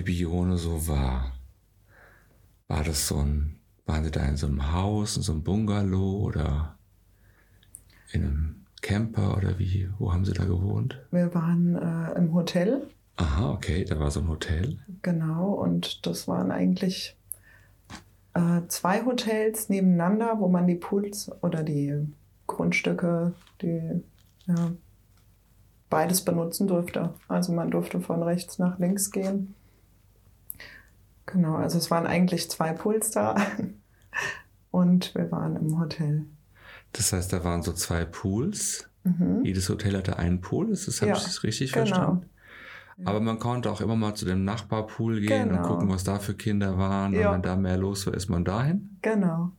Bibione so war. War das so ein, waren Sie da in so einem Haus, in so einem Bungalow oder in einem Camper oder wie? Wo haben Sie da gewohnt? Wir waren äh, im Hotel. Aha, okay, da war so ein Hotel. Genau, und das waren eigentlich äh, zwei Hotels nebeneinander, wo man die Pools oder die Grundstücke, die ja, beides benutzen durfte. Also man durfte von rechts nach links gehen. Genau, also es waren eigentlich zwei Pools da und wir waren im Hotel. Das heißt, da waren so zwei Pools. Mhm. Jedes Hotel hatte einen Pool, ist das, habe ja, ich das richtig genau. verstanden? Aber man konnte auch immer mal zu dem Nachbarpool gehen genau. und gucken, was da für Kinder waren. Ja. Und wenn da mehr los war, ist man dahin? Genau.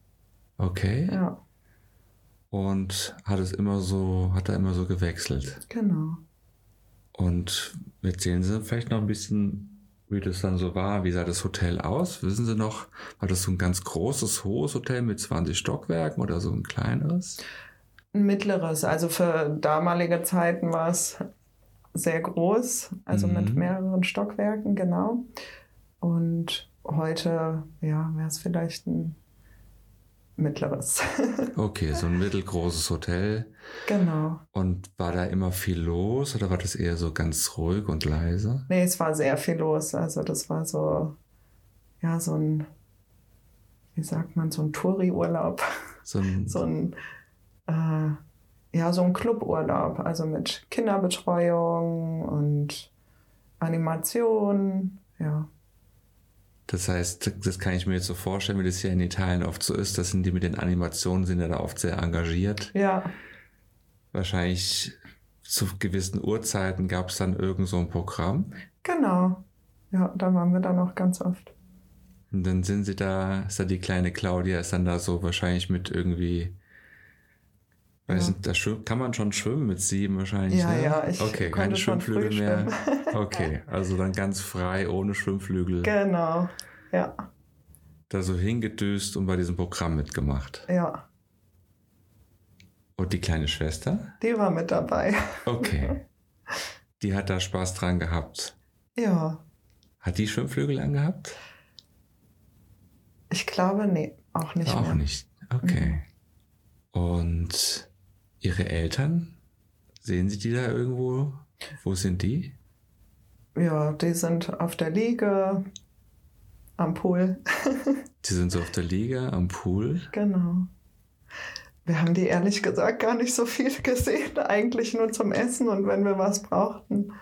Okay. Ja. Und hat es immer so, hat er immer so gewechselt. Genau. Und erzählen Sie vielleicht noch ein bisschen, wie das dann so war. Wie sah das Hotel aus? Wissen Sie noch, war das so ein ganz großes, hohes Hotel mit 20 Stockwerken oder so ein kleineres? Ein mittleres. Also für damalige Zeiten war es sehr groß, also mhm. mit mehreren Stockwerken, genau. Und heute, ja, wäre es vielleicht ein mittleres. okay, so ein mittelgroßes Hotel. Genau. Und war da immer viel los oder war das eher so ganz ruhig und leise? Nee, es war sehr viel los. Also das war so, ja, so ein, wie sagt man, so ein Touri-Urlaub. So ein, so ein äh, ja, so ein Cluburlaub, also mit Kinderbetreuung und Animation, ja. Das heißt, das kann ich mir jetzt so vorstellen, wie das hier in Italien oft so ist. Das sind die mit den Animationen, sind ja da oft sehr engagiert. Ja. Wahrscheinlich zu gewissen Uhrzeiten gab es dann irgend so ein Programm. Genau. Ja, da waren wir dann auch ganz oft. Und dann sind sie da, ist da die kleine Claudia, ist dann da so wahrscheinlich mit irgendwie Weiß nicht, da kann man schon schwimmen mit sieben wahrscheinlich. Ja, ne? ja, ich Okay, keine Schwimmflügel mehr. Okay, also dann ganz frei, ohne Schwimmflügel. Genau, ja. Da so hingedüst und bei diesem Programm mitgemacht. Ja. Und die kleine Schwester? Die war mit dabei. Okay. Die hat da Spaß dran gehabt. Ja. Hat die Schwimmflügel angehabt? Ich glaube, nee, auch nicht. Auch mehr. nicht. Okay. Mhm. Und Ihre Eltern? Sehen Sie die da irgendwo? Wo sind die? Ja, die sind auf der Liege am Pool. die sind so auf der Liege am Pool? Genau. Wir haben die ehrlich gesagt gar nicht so viel gesehen, eigentlich nur zum Essen und wenn wir was brauchten.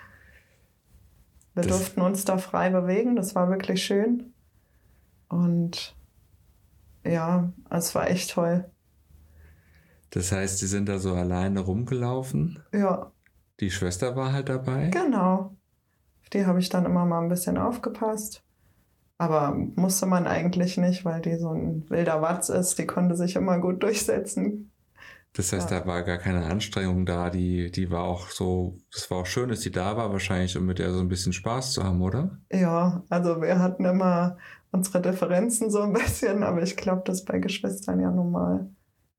Wir das durften uns da frei bewegen, das war wirklich schön. Und ja, es war echt toll. Das heißt, sie sind da so alleine rumgelaufen? Ja. Die Schwester war halt dabei? Genau. Auf die habe ich dann immer mal ein bisschen aufgepasst. Aber musste man eigentlich nicht, weil die so ein wilder Watz ist. Die konnte sich immer gut durchsetzen. Das heißt, ja. da war gar keine Anstrengung da. Die, die war auch so, es war auch schön, dass sie da war wahrscheinlich, um mit der so ein bisschen Spaß zu haben, oder? Ja, also wir hatten immer unsere Differenzen so ein bisschen, aber ich glaube, das ist bei Geschwistern ja normal.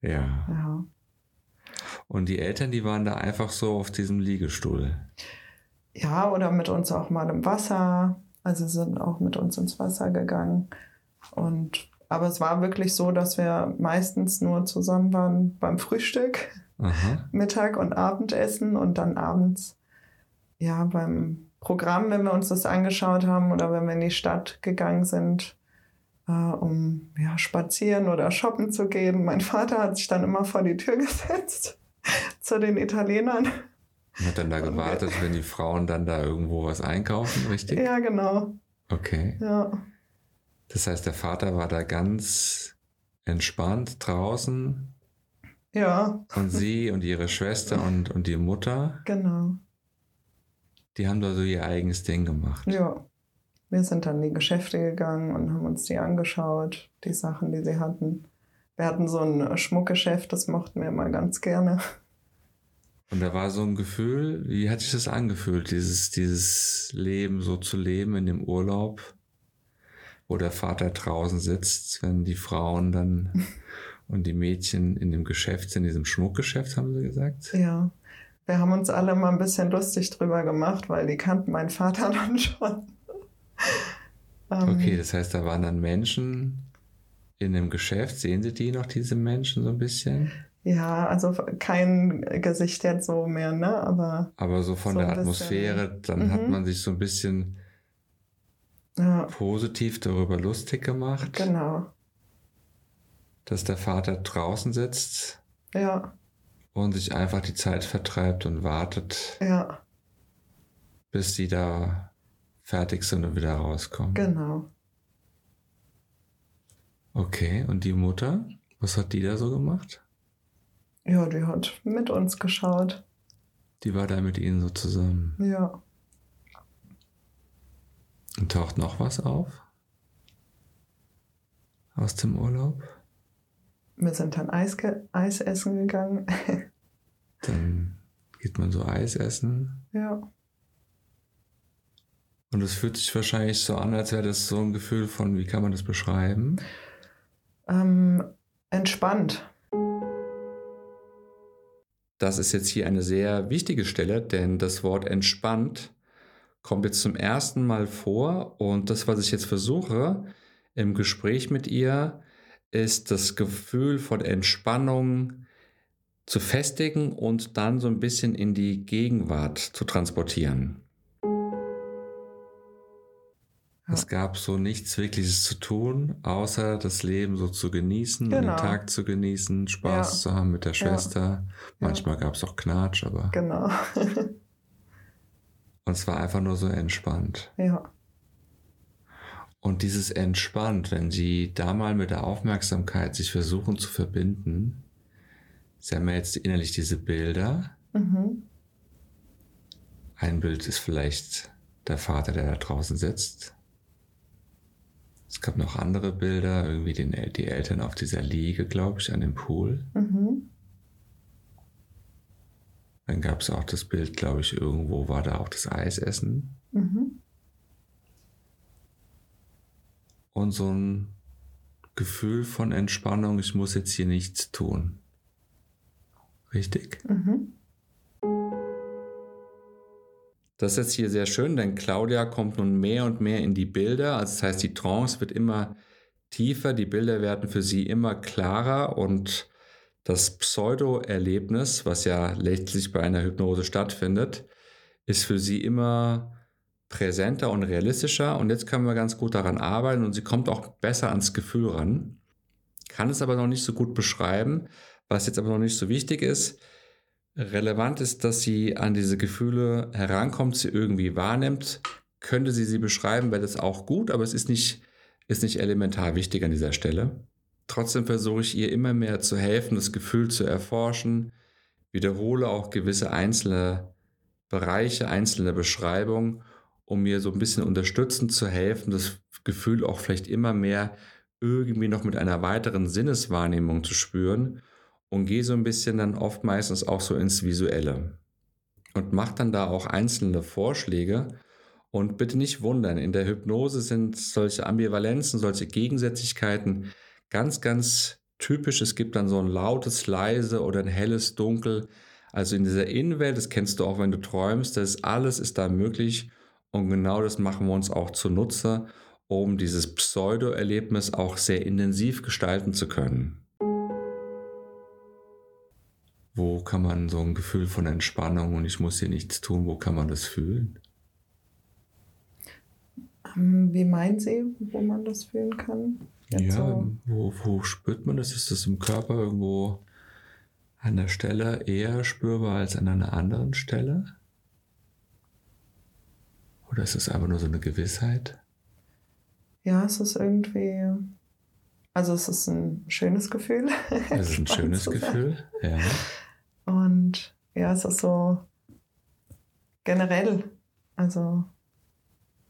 Ja. ja. Und die Eltern, die waren da einfach so auf diesem Liegestuhl. Ja, oder mit uns auch mal im Wasser. Also sind auch mit uns ins Wasser gegangen. Und aber es war wirklich so, dass wir meistens nur zusammen waren beim Frühstück, Aha. Mittag und Abendessen und dann abends ja beim Programm, wenn wir uns das angeschaut haben oder wenn wir in die Stadt gegangen sind, äh, um ja, spazieren oder shoppen zu gehen. Mein Vater hat sich dann immer vor die Tür gesetzt zu den Italienern. Und hat dann da gewartet, wenn die Frauen dann da irgendwo was einkaufen, richtig? Ja, genau. Okay. Ja. Das heißt, der Vater war da ganz entspannt draußen. Ja. Und sie und ihre Schwester und, und die Mutter. Genau. Die haben da so ihr eigenes Ding gemacht. Ja. Wir sind dann in die Geschäfte gegangen und haben uns die angeschaut, die Sachen, die sie hatten. Wir hatten so ein Schmuckgeschäft, das mochten wir immer ganz gerne. Und da war so ein Gefühl, wie hat sich das angefühlt, dieses, dieses Leben so zu leben in dem Urlaub, wo der Vater draußen sitzt, wenn die Frauen dann und die Mädchen in dem Geschäft sind, in diesem Schmuckgeschäft, haben sie gesagt? Ja. Wir haben uns alle mal ein bisschen lustig drüber gemacht, weil die kannten meinen Vater dann schon. Okay, ähm. das heißt, da waren dann Menschen in dem Geschäft. Sehen Sie die noch, diese Menschen, so ein bisschen? Ja, also kein Gesicht jetzt so mehr, ne? Aber, Aber so von so der Atmosphäre, bisschen, dann mhm. hat man sich so ein bisschen ja. positiv darüber lustig gemacht. Genau. Dass der Vater draußen sitzt. Ja. Und sich einfach die Zeit vertreibt und wartet. Ja. Bis sie da fertig sind und wieder rauskommen. Genau. Okay, und die Mutter, was hat die da so gemacht? Ja, die hat mit uns geschaut. Die war da mit ihnen so zusammen. Ja. Und taucht noch was auf? Aus dem Urlaub? Wir sind dann Eis, Eis essen gegangen. dann geht man so Eis essen. Ja. Und es fühlt sich wahrscheinlich so an, als wäre das so ein Gefühl von, wie kann man das beschreiben? Ähm, entspannt. Das ist jetzt hier eine sehr wichtige Stelle, denn das Wort entspannt kommt jetzt zum ersten Mal vor und das, was ich jetzt versuche im Gespräch mit ihr, ist das Gefühl von Entspannung zu festigen und dann so ein bisschen in die Gegenwart zu transportieren. Es gab so nichts Wirkliches zu tun, außer das Leben so zu genießen, genau. den Tag zu genießen, Spaß ja. zu haben mit der Schwester. Manchmal gab es auch Knatsch, aber. Genau. und es war einfach nur so entspannt. Ja. Und dieses entspannt, wenn sie da mal mit der Aufmerksamkeit sich versuchen zu verbinden, sie haben ja jetzt innerlich diese Bilder. Mhm. Ein Bild ist vielleicht der Vater, der da draußen sitzt. Es gab noch andere Bilder, irgendwie den, die Eltern auf dieser Liege, glaube ich, an dem Pool. Mhm. Dann gab es auch das Bild, glaube ich, irgendwo war da auch das Eisessen. Mhm. Und so ein Gefühl von Entspannung, ich muss jetzt hier nichts tun. Richtig? Mhm. Das ist jetzt hier sehr schön, denn Claudia kommt nun mehr und mehr in die Bilder. Also das heißt, die Trance wird immer tiefer, die Bilder werden für sie immer klarer und das Pseudo-Erlebnis, was ja letztlich bei einer Hypnose stattfindet, ist für sie immer präsenter und realistischer und jetzt können wir ganz gut daran arbeiten und sie kommt auch besser ans Gefühl ran. Kann es aber noch nicht so gut beschreiben, was jetzt aber noch nicht so wichtig ist. Relevant ist, dass sie an diese Gefühle herankommt, sie irgendwie wahrnimmt. Könnte sie sie beschreiben, wäre das auch gut, aber es ist nicht, ist nicht elementar wichtig an dieser Stelle. Trotzdem versuche ich ihr immer mehr zu helfen, das Gefühl zu erforschen, wiederhole auch gewisse einzelne Bereiche, einzelne Beschreibungen, um mir so ein bisschen unterstützend zu helfen, das Gefühl auch vielleicht immer mehr irgendwie noch mit einer weiteren Sinneswahrnehmung zu spüren und gehe so ein bisschen dann oft meistens auch so ins Visuelle und mache dann da auch einzelne Vorschläge. Und bitte nicht wundern, in der Hypnose sind solche Ambivalenzen, solche Gegensätzlichkeiten ganz, ganz typisch. Es gibt dann so ein lautes, leise oder ein helles, dunkel. Also in dieser Innenwelt, das kennst du auch, wenn du träumst, das alles ist da möglich. Und genau das machen wir uns auch zunutze, um dieses Pseudo-Erlebnis auch sehr intensiv gestalten zu können. Wo kann man so ein Gefühl von Entspannung und ich muss hier nichts tun, wo kann man das fühlen? Ähm, wie meinen Sie, wo man das fühlen kann? Jetzt ja, so. wo, wo spürt man das? Ist das im Körper irgendwo an der Stelle eher spürbar als an einer anderen Stelle? Oder ist es einfach nur so eine Gewissheit? Ja, es ist irgendwie. Also, es ist ein schönes Gefühl. Es ist ein schönes Gefühl, ja. Ja, es ist so generell Also.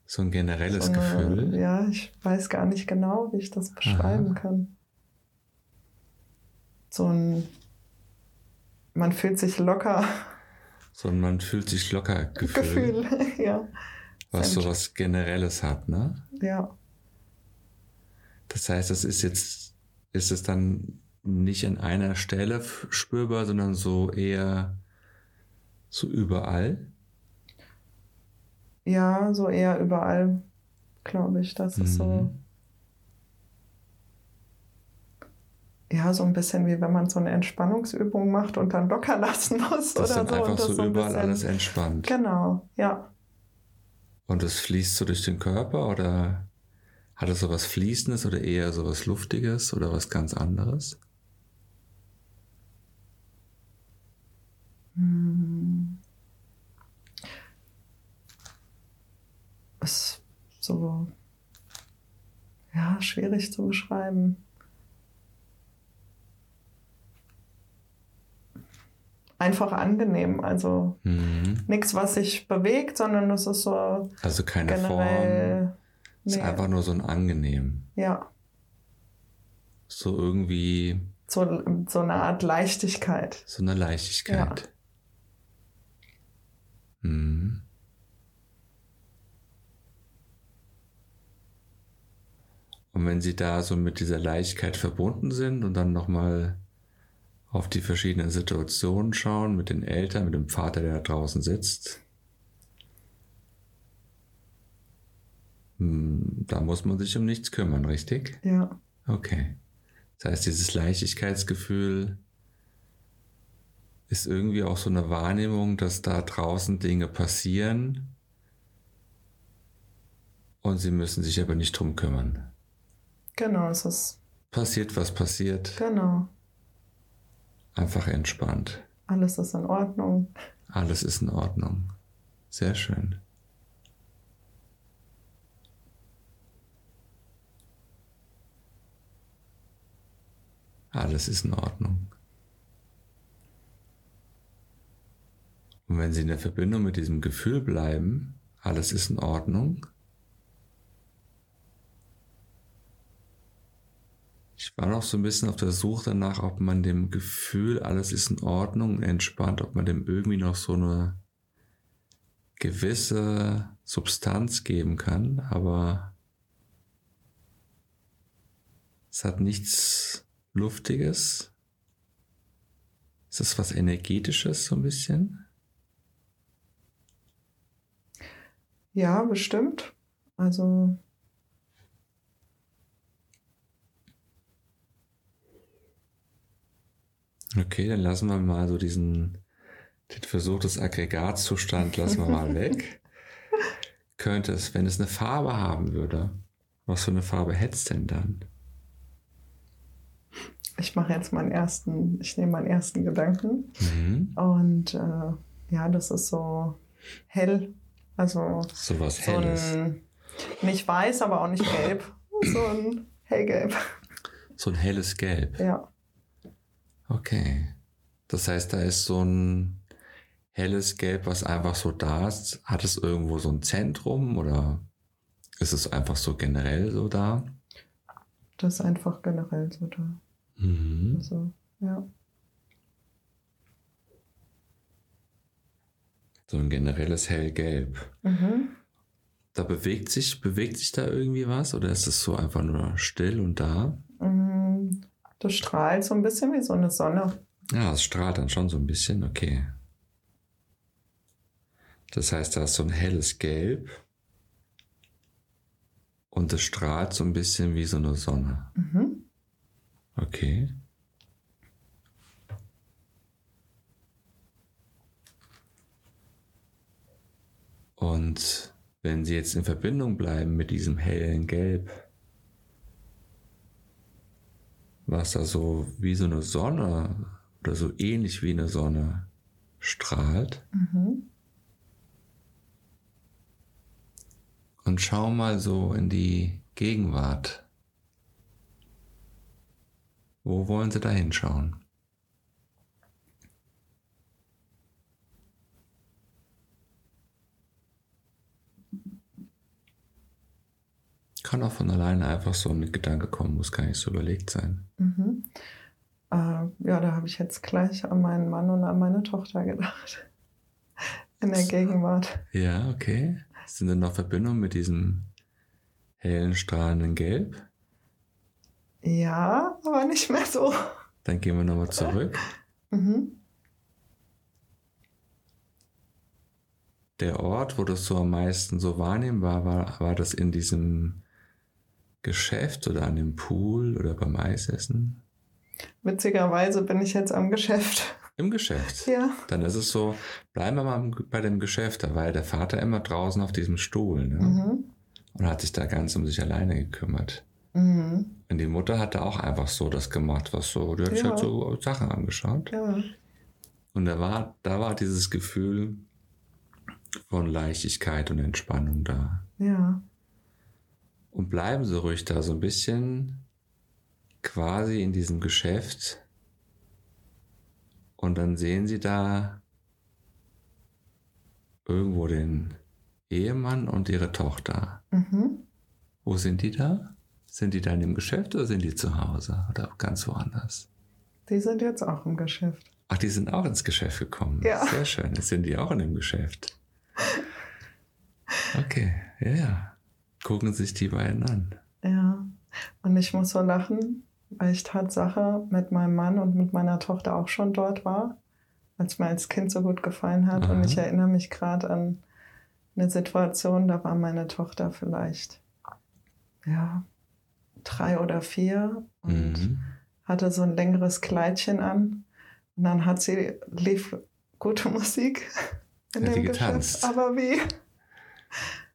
So ein generelles so eine, Gefühl. Ja, ich weiß gar nicht genau, wie ich das beschreiben Aha. kann. So ein. Man fühlt sich locker. So ein man fühlt sich locker Gefühl, Gefühl, ja. was so was Generelles hat, ne? Ja. Das heißt, das ist jetzt, ist es dann nicht an einer Stelle spürbar, sondern so eher so überall. Ja, so eher überall, glaube ich. Das ist so. Mhm. Ja, so ein bisschen wie wenn man so eine Entspannungsübung macht und dann locker lassen muss Das oder dann so. einfach und das so überall bisschen- alles entspannt. Genau, ja. Und es fließt so durch den Körper oder hat es so was Fließendes oder eher so was Luftiges oder was ganz anderes? Hm. Ist so, ja, schwierig zu beschreiben. Einfach angenehm, also Mhm. nichts, was sich bewegt, sondern es ist so Also keine Form. generell. Ist nee, einfach nur so ein angenehm. ja, So irgendwie so, so eine Art Leichtigkeit. so eine Leichtigkeit. Mhm. Und wenn Sie da so mit dieser Leichtigkeit verbunden sind und dann nochmal auf die verschiedenen Situationen schauen, mit den Eltern, mit dem Vater, der da draußen sitzt, hm, da muss man sich um nichts kümmern, richtig? Ja, Okay. Das heißt, dieses Leichtigkeitsgefühl ist irgendwie auch so eine Wahrnehmung, dass da draußen Dinge passieren und sie müssen sich aber nicht drum kümmern. Genau, es ist, Passiert, was passiert, genau. einfach entspannt. Alles ist in Ordnung. Alles ist in Ordnung. Sehr schön. Alles ist in Ordnung. Und wenn Sie in der Verbindung mit diesem Gefühl bleiben, alles ist in Ordnung, ich war noch so ein bisschen auf der Suche danach, ob man dem Gefühl, alles ist in Ordnung, entspannt, ob man dem irgendwie noch so eine gewisse Substanz geben kann, aber es hat nichts Luftiges. Ist das was Energetisches so ein bisschen? Ja, bestimmt. Also, Okay, dann lassen wir mal so diesen den Versuch des Aggregatzustand lassen wir mal weg. Könnte es, wenn es eine Farbe haben würde, was für eine Farbe hätte es denn dann? ich mache jetzt meinen ersten, ich nehme meinen ersten Gedanken. Mhm. Und äh, ja, das ist so hell. Also So was so Helles. ein, nicht weiß, aber auch nicht gelb. So ein hellgelb. So ein helles Gelb. Ja, Okay. Das heißt, da ist so ein helles Gelb, was einfach so da ist. Hat es irgendwo so ein Zentrum oder ist es einfach so generell so da? das ist einfach generell so da. Mhm. Also, ja. So ein generelles hellgelb. Mhm. Da bewegt sich, bewegt sich da irgendwie was oder ist es so einfach nur still und da? Mm, Das strahlt so ein bisschen wie so eine Sonne. Ja, es strahlt dann schon so ein bisschen, okay. Das heißt, da ist so ein helles Gelb und es strahlt so ein bisschen wie so eine Sonne. Mhm. Okay. Und wenn Sie jetzt in Verbindung bleiben mit diesem hellen Gelb, was da so wie so eine Sonne oder so ähnlich wie eine Sonne strahlt, Mhm. und schau mal so in die Gegenwart. Wo wollen Sie da hinschauen? Kann auch von alleine einfach so ein Gedanke kommen, muss gar nicht so überlegt sein. Mhm. Äh, ja, da habe ich jetzt gleich an meinen Mann und an meine Tochter gedacht. In der Gegenwart. Ja, okay. Sind denn noch Verbindungen mit diesem hellen, strahlenden Gelb? Ja, aber nicht mehr so. Dann gehen wir nochmal zurück. Mhm. Der Ort, wo das so am meisten so wahrnehmbar war, war das in diesem Geschäft oder an dem Pool oder beim Eisessen? Witzigerweise bin ich jetzt am Geschäft. Im Geschäft? Ja. Dann ist es so, bleiben wir mal bei dem Geschäft. Da war ja der Vater immer draußen auf diesem Stuhl ne? Mhm. und hat sich da ganz um sich alleine gekümmert. Mhm. Und die Mutter hatte auch einfach so das gemacht, was so, die hat sich Ja. halt so Sachen angeschaut. Ja. Und da war, da war dieses Gefühl von Leichtigkeit und Entspannung da. Ja. Und bleiben Sie ruhig da so ein bisschen quasi in diesem Geschäft. Und dann sehen Sie da irgendwo den Ehemann und ihre Tochter. Mhm. Wo sind die da? Sind die da in dem Geschäft oder sind die zu Hause oder ganz woanders? Die sind jetzt auch im Geschäft. Ach, die sind auch ins Geschäft gekommen. Ja. Sehr schön. Jetzt sind die auch in dem Geschäft. Okay, ja, ja. Gucken sich die beiden an. Ja. Und ich muss so lachen, weil ich Tatsache mit meinem Mann und mit meiner Tochter auch schon dort war, als mir als Kind so gut gefallen hat. Und Aha. ich erinnere mich gerade an eine Situation, da war meine Tochter vielleicht, ja, drei oder vier und Mhm. hatte so ein längeres Kleidchen an. Und dann hat sie, lief gute Musik in Hat dem Geschäft. Aber wie?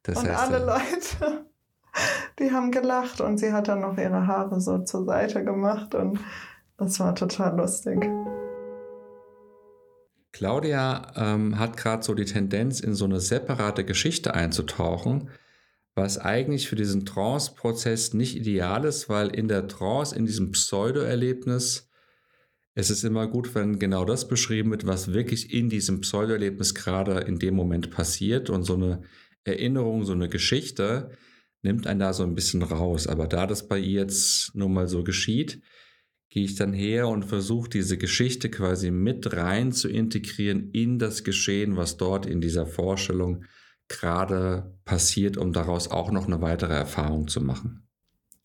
Das und heißt, alle äh, Leute, die haben gelacht und sie hat dann noch ihre Haare so zur Seite gemacht und das war total lustig. Claudia ähm, hat gerade so die Tendenz, in so eine separate Geschichte einzutauchen, was eigentlich für diesen Trance-Prozess nicht ideal ist, weil in der Trance, in diesem Pseudo-Erlebnis, es ist immer gut, wenn genau das beschrieben wird, was wirklich in diesem Pseudo-Erlebnis gerade in dem Moment passiert und so eine Erinnerung, so eine Geschichte nimmt einen da so ein bisschen raus. Aber da das bei ihr jetzt nun mal so geschieht, gehe ich dann her und versuche diese Geschichte quasi mit rein zu integrieren in das Geschehen, was dort in dieser Vorstellung gerade passiert, um daraus auch noch eine weitere Erfahrung zu machen.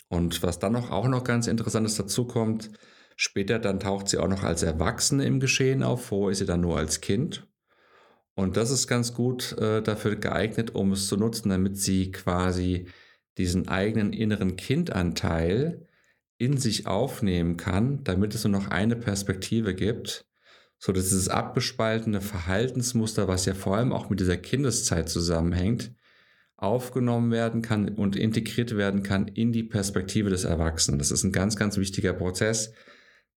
Und was dann noch, auch noch ganz Interessantes dazu kommt, später dann taucht sie auch noch als Erwachsene im Geschehen auf, vorher ist sie dann nur als Kind. Und das ist ganz gut äh, dafür geeignet, um es zu nutzen, damit sie quasi diesen eigenen inneren Kindanteil in sich aufnehmen kann, damit es nur noch eine Perspektive gibt, so dass dieses abgespaltene Verhaltensmuster, was ja vor allem auch mit dieser Kindeszeit zusammenhängt, aufgenommen werden kann und integriert werden kann in die Perspektive des Erwachsenen. Das ist ein ganz, ganz wichtiger Prozess.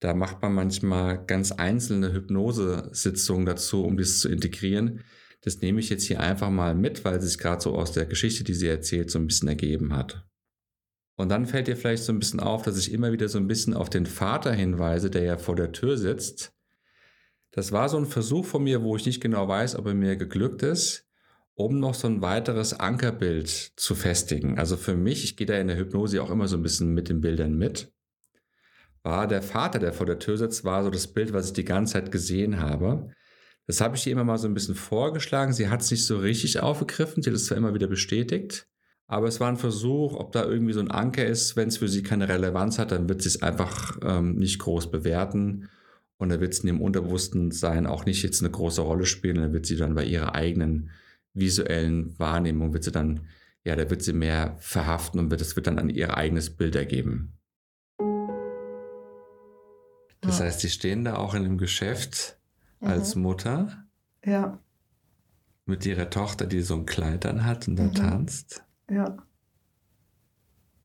Da macht man manchmal ganz einzelne Hypnosesitzungen dazu, um das zu integrieren. Das nehme ich jetzt hier einfach mal mit, weil es sich gerade so aus der Geschichte, die sie erzählt, so ein bisschen ergeben hat. Und dann fällt dir vielleicht so ein bisschen auf, dass ich immer wieder so ein bisschen auf den Vater hinweise, der ja vor der Tür sitzt. Das war so ein Versuch von mir, wo ich nicht genau weiß, ob er mir geglückt ist, um noch so ein weiteres Ankerbild zu festigen. Also für mich, ich gehe da in der Hypnose auch immer so ein bisschen mit den Bildern mit, war der Vater, der vor der Tür sitzt, war so das Bild, was ich die ganze Zeit gesehen habe. Das habe ich ihr immer mal so ein bisschen vorgeschlagen. Sie hat es nicht so richtig aufgegriffen. Sie hat es zwar immer wieder bestätigt, aber es war ein Versuch, ob da irgendwie so ein Anker ist. Wenn es für sie keine Relevanz hat, dann wird sie es einfach ähm, nicht groß bewerten. Und da wird es in dem Unterbewussten sein auch nicht jetzt eine große Rolle spielen. Dann wird sie dann bei ihrer eigenen visuellen Wahrnehmung, wird sie dann, ja, da wird sie mehr verhaften und wird, es wird dann an ihr eigenes Bild ergeben. Das Ja. heißt, sie stehen da auch in einem Geschäft als Mhm. Mutter Ja, mit ihrer Tochter, die so ein Kleid an hat und da Mhm. tanzt. ja.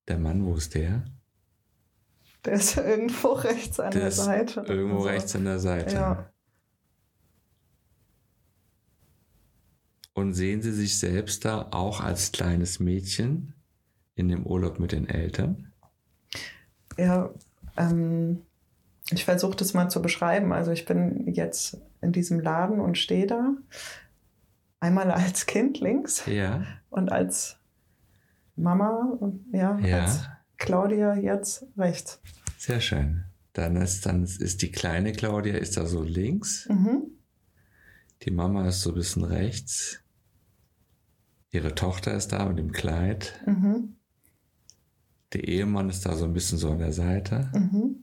Der Mann, wo ist der? Der ist irgendwo rechts an Der der Seite. Irgendwo Also, rechts an der Seite. Ja. Und sehen Sie sich selbst da auch als kleines Mädchen in dem Urlaub mit den Eltern? Ja, ähm, ich versuche das mal zu beschreiben. Also ich bin jetzt in diesem Laden und stehe da. Einmal als Kind links Ja. und als Mama und ja, Ja. als Claudia jetzt rechts. Sehr schön. Dann ist, dann ist die kleine Claudia ist da so links. Mhm. Die Mama ist so ein bisschen rechts. Ihre Tochter ist da mit dem Kleid. Mhm. Der Ehemann ist da so ein bisschen so an der Seite. Mhm.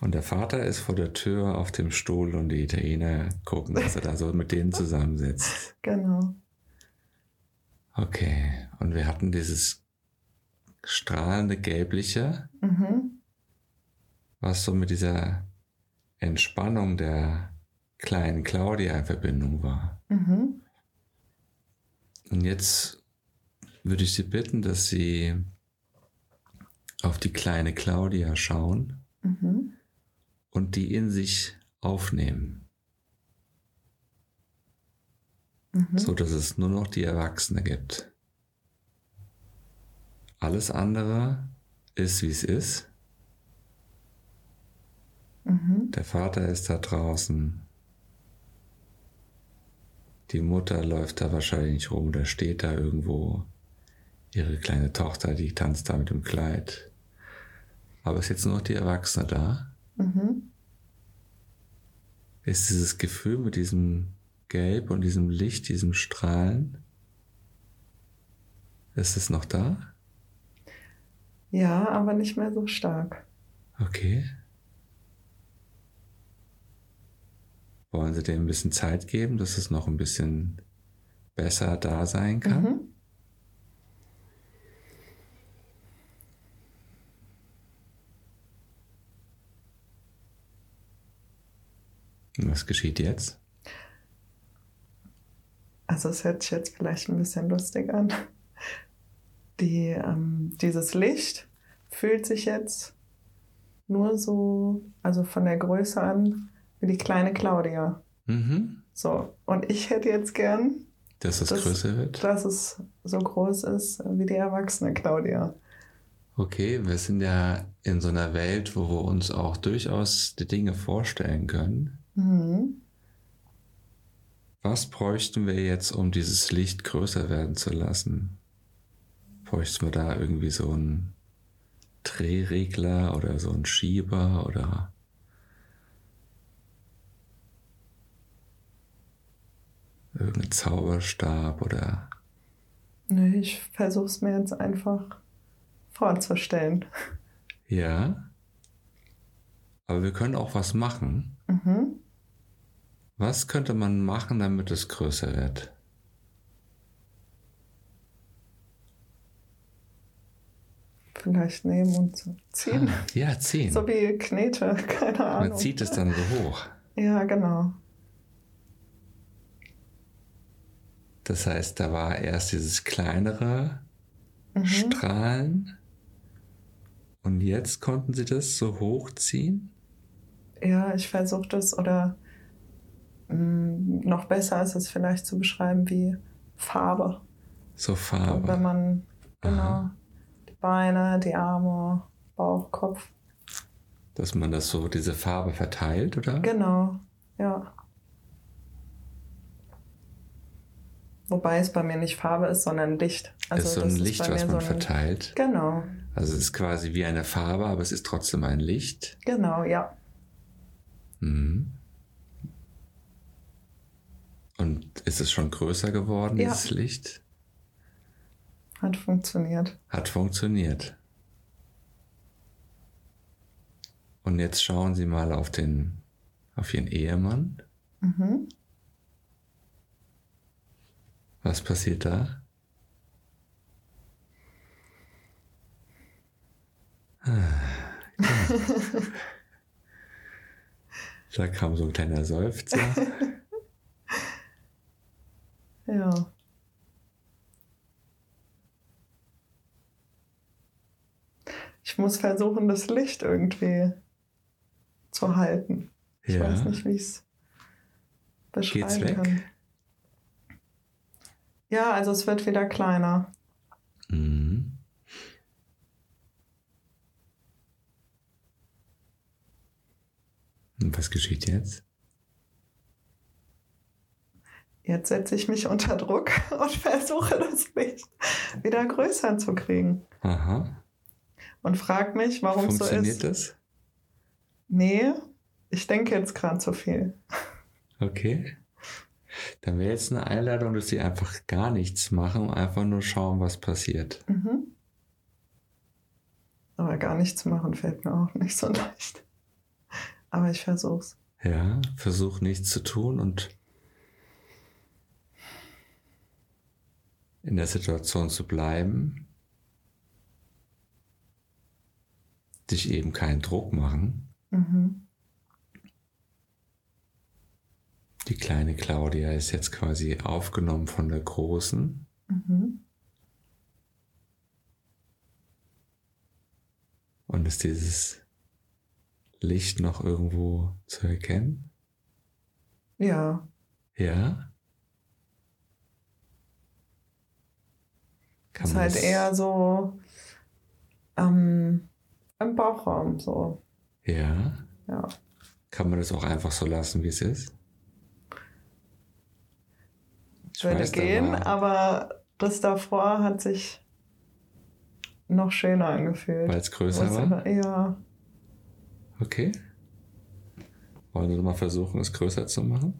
Und der Vater ist vor der Tür auf dem Stuhl und die Italiener gucken, dass er da so mit denen zusammensitzt. Genau. Okay. Und wir hatten dieses strahlende Gelbliche, Mhm. was so mit dieser Entspannung der kleinen Claudia in Verbindung war. Mhm. Und jetzt würde ich Sie bitten, dass Sie auf die kleine Claudia schauen Mhm. Und die in sich aufnehmen, Mhm. so dass es nur noch die Erwachsene gibt. Alles andere ist, wie es ist. Mhm. Der Vater ist da draußen. Die Mutter läuft da wahrscheinlich nicht rum oder steht da irgendwo. Ihre kleine Tochter, die tanzt da mit dem Kleid. Aber ist jetzt nur noch die Erwachsene da? Mhm. Ist dieses Gefühl mit diesem Gelb und diesem Licht, diesem Strahlen, ist es noch da? Ja, aber nicht mehr so stark. Okay. Wollen Sie dem ein bisschen Zeit geben, dass es noch ein bisschen besser da sein kann? Mhm. Was geschieht jetzt? Also es hört sich jetzt vielleicht ein bisschen lustig an. Die, ähm, dieses Licht fühlt sich jetzt nur so, also von der Größe an, wie die kleine Claudia. Mhm. So, und ich hätte jetzt gern, Dass es Das- größer wird? dass es so groß ist wie die erwachsene Claudia. Okay, wir sind ja in so einer Welt, wo wir uns auch durchaus die Dinge vorstellen können. Mhm. Was bräuchten wir jetzt, um dieses Licht größer werden zu lassen? Bräuchten wir da irgendwie so einen Drehregler oder so einen Schieber oder irgendeinen Zauberstab oder Nö, ich versuche es mir jetzt einfach vorzustellen. ja. Aber wir können auch was machen. Mhm. Was könnte man machen, damit es größer wird? Vielleicht nehmen und so ziehen. Ja, ziehen. So wie Knete, keine Ahnung. Man zieht es dann so hoch. Ja, genau. Das heißt, da war erst dieses kleinere Mhm. Strahlen und jetzt konnten sie das so hochziehen. Ja, ich versuche das oder noch besser ist es vielleicht zu beschreiben wie Farbe. So Und wenn Farbe. man genau Aha. die Beine, die Arme, Bauch, Kopf. Dass man das so, diese Farbe verteilt, oder? Genau, ja. Wobei es bei mir nicht Farbe ist, sondern Licht. Also ist so ein Licht, was man so ein- verteilt. Genau, Also es ist quasi wie eine Farbe, aber es ist trotzdem ein Licht. genau, ja. Mhm. Und ist es schon größer geworden, Ja. dieses Licht? Hat funktioniert. Hat funktioniert. Und jetzt schauen Sie mal auf den, auf Ihren Ehemann. Mhm. Was passiert da? Da kam so ein kleiner Seufzer. Ja. Ich muss versuchen, das Licht irgendwie zu halten. Ich Ja. weiß nicht, wie ich es beschreiben Geht's weg? kann. Ja, also es wird wieder kleiner. Mhm. Und was geschieht jetzt? Jetzt setze ich mich unter Druck und versuche das Licht wieder größer zu kriegen. Aha. Und frage mich, warum so ist. Funktioniert das? Nee, ich denke jetzt gerade zu viel. Okay. Dann wäre jetzt eine Einladung, dass sie einfach gar nichts machen und einfach nur schauen, was passiert. Mhm. Aber gar nichts machen fällt mir auch nicht so leicht. Aber ich versuch's. Ja, versuch nichts zu tun und in der Situation zu bleiben. Dich eben keinen Druck machen. Mhm. Die kleine Claudia ist jetzt quasi aufgenommen von der großen. Mhm. Und ist dieses Licht noch irgendwo zu erkennen? Ja, Ja? Kann ist halt eher so ähm, im Bauchraum so. Ja? Ja. Kann man das auch einfach so lassen, wie es ist? Ich würde weiß, da gehen, war- aber das davor hat sich noch schöner angefühlt. Weil es größer war? Ja, Okay. Wollen wir mal versuchen, es größer zu machen?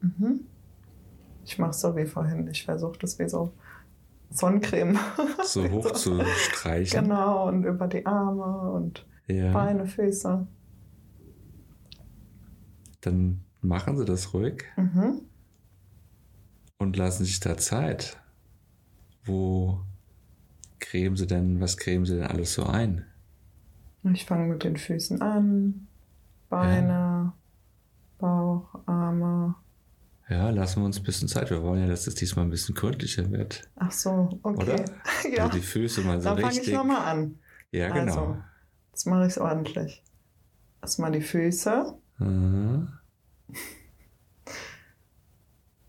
mhm. ich mache so wie vorhin. Ich versuche das wie so Sonnencreme. So hoch zu streichen? genau, und über die Arme und Ja. Beine, Füße. Dann machen Sie das ruhig Mhm. und lassen sich da Zeit. Wo cremen Sie denn, was cremen Sie denn alles so ein? Ich fange mit den Füßen an. Beine, Bauch, Arme. Ja, lassen wir uns ein bisschen Zeit. Wir wollen ja, dass es diesmal ein bisschen gründlicher wird. Ach so, okay. Oder? ja, Also die Füße mal so dann fange richtig. ich nochmal an. ja, genau. Also. Jetzt mache ich es ordentlich. Erstmal die Füße, Aha.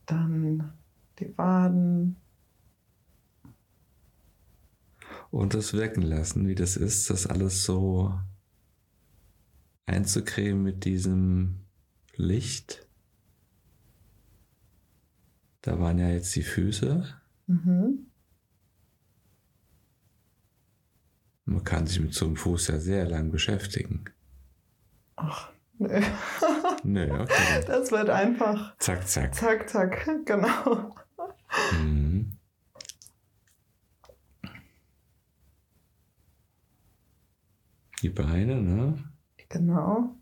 dann die Waden. Und das wirken lassen, wie das ist, das alles so einzucremen mit diesem Licht. Da waren ja jetzt die Füße. Mhm. Man kann sich mit so einem Fuß ja sehr lang beschäftigen. Ach, nö. Nö, okay. Das wird einfach Zack, zack. zack, zack. Genau. Mhm. Die Beine, ne? Genau.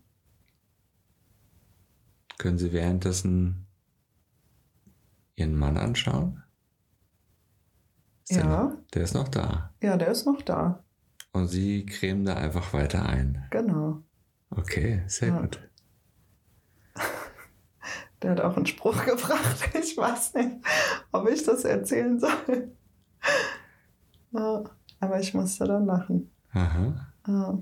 Können Sie währenddessen Ihren Mann anschauen? Ist Der, Ja. noch, der ist noch da. Ja, der ist noch da. Und Sie cremen da einfach weiter ein. Genau. Okay, sehr Ja. gut. Der hat auch einen Spruch gebracht. Ich weiß nicht, ob ich das erzählen soll. Aber ich musste dann lachen. Aha. Ja.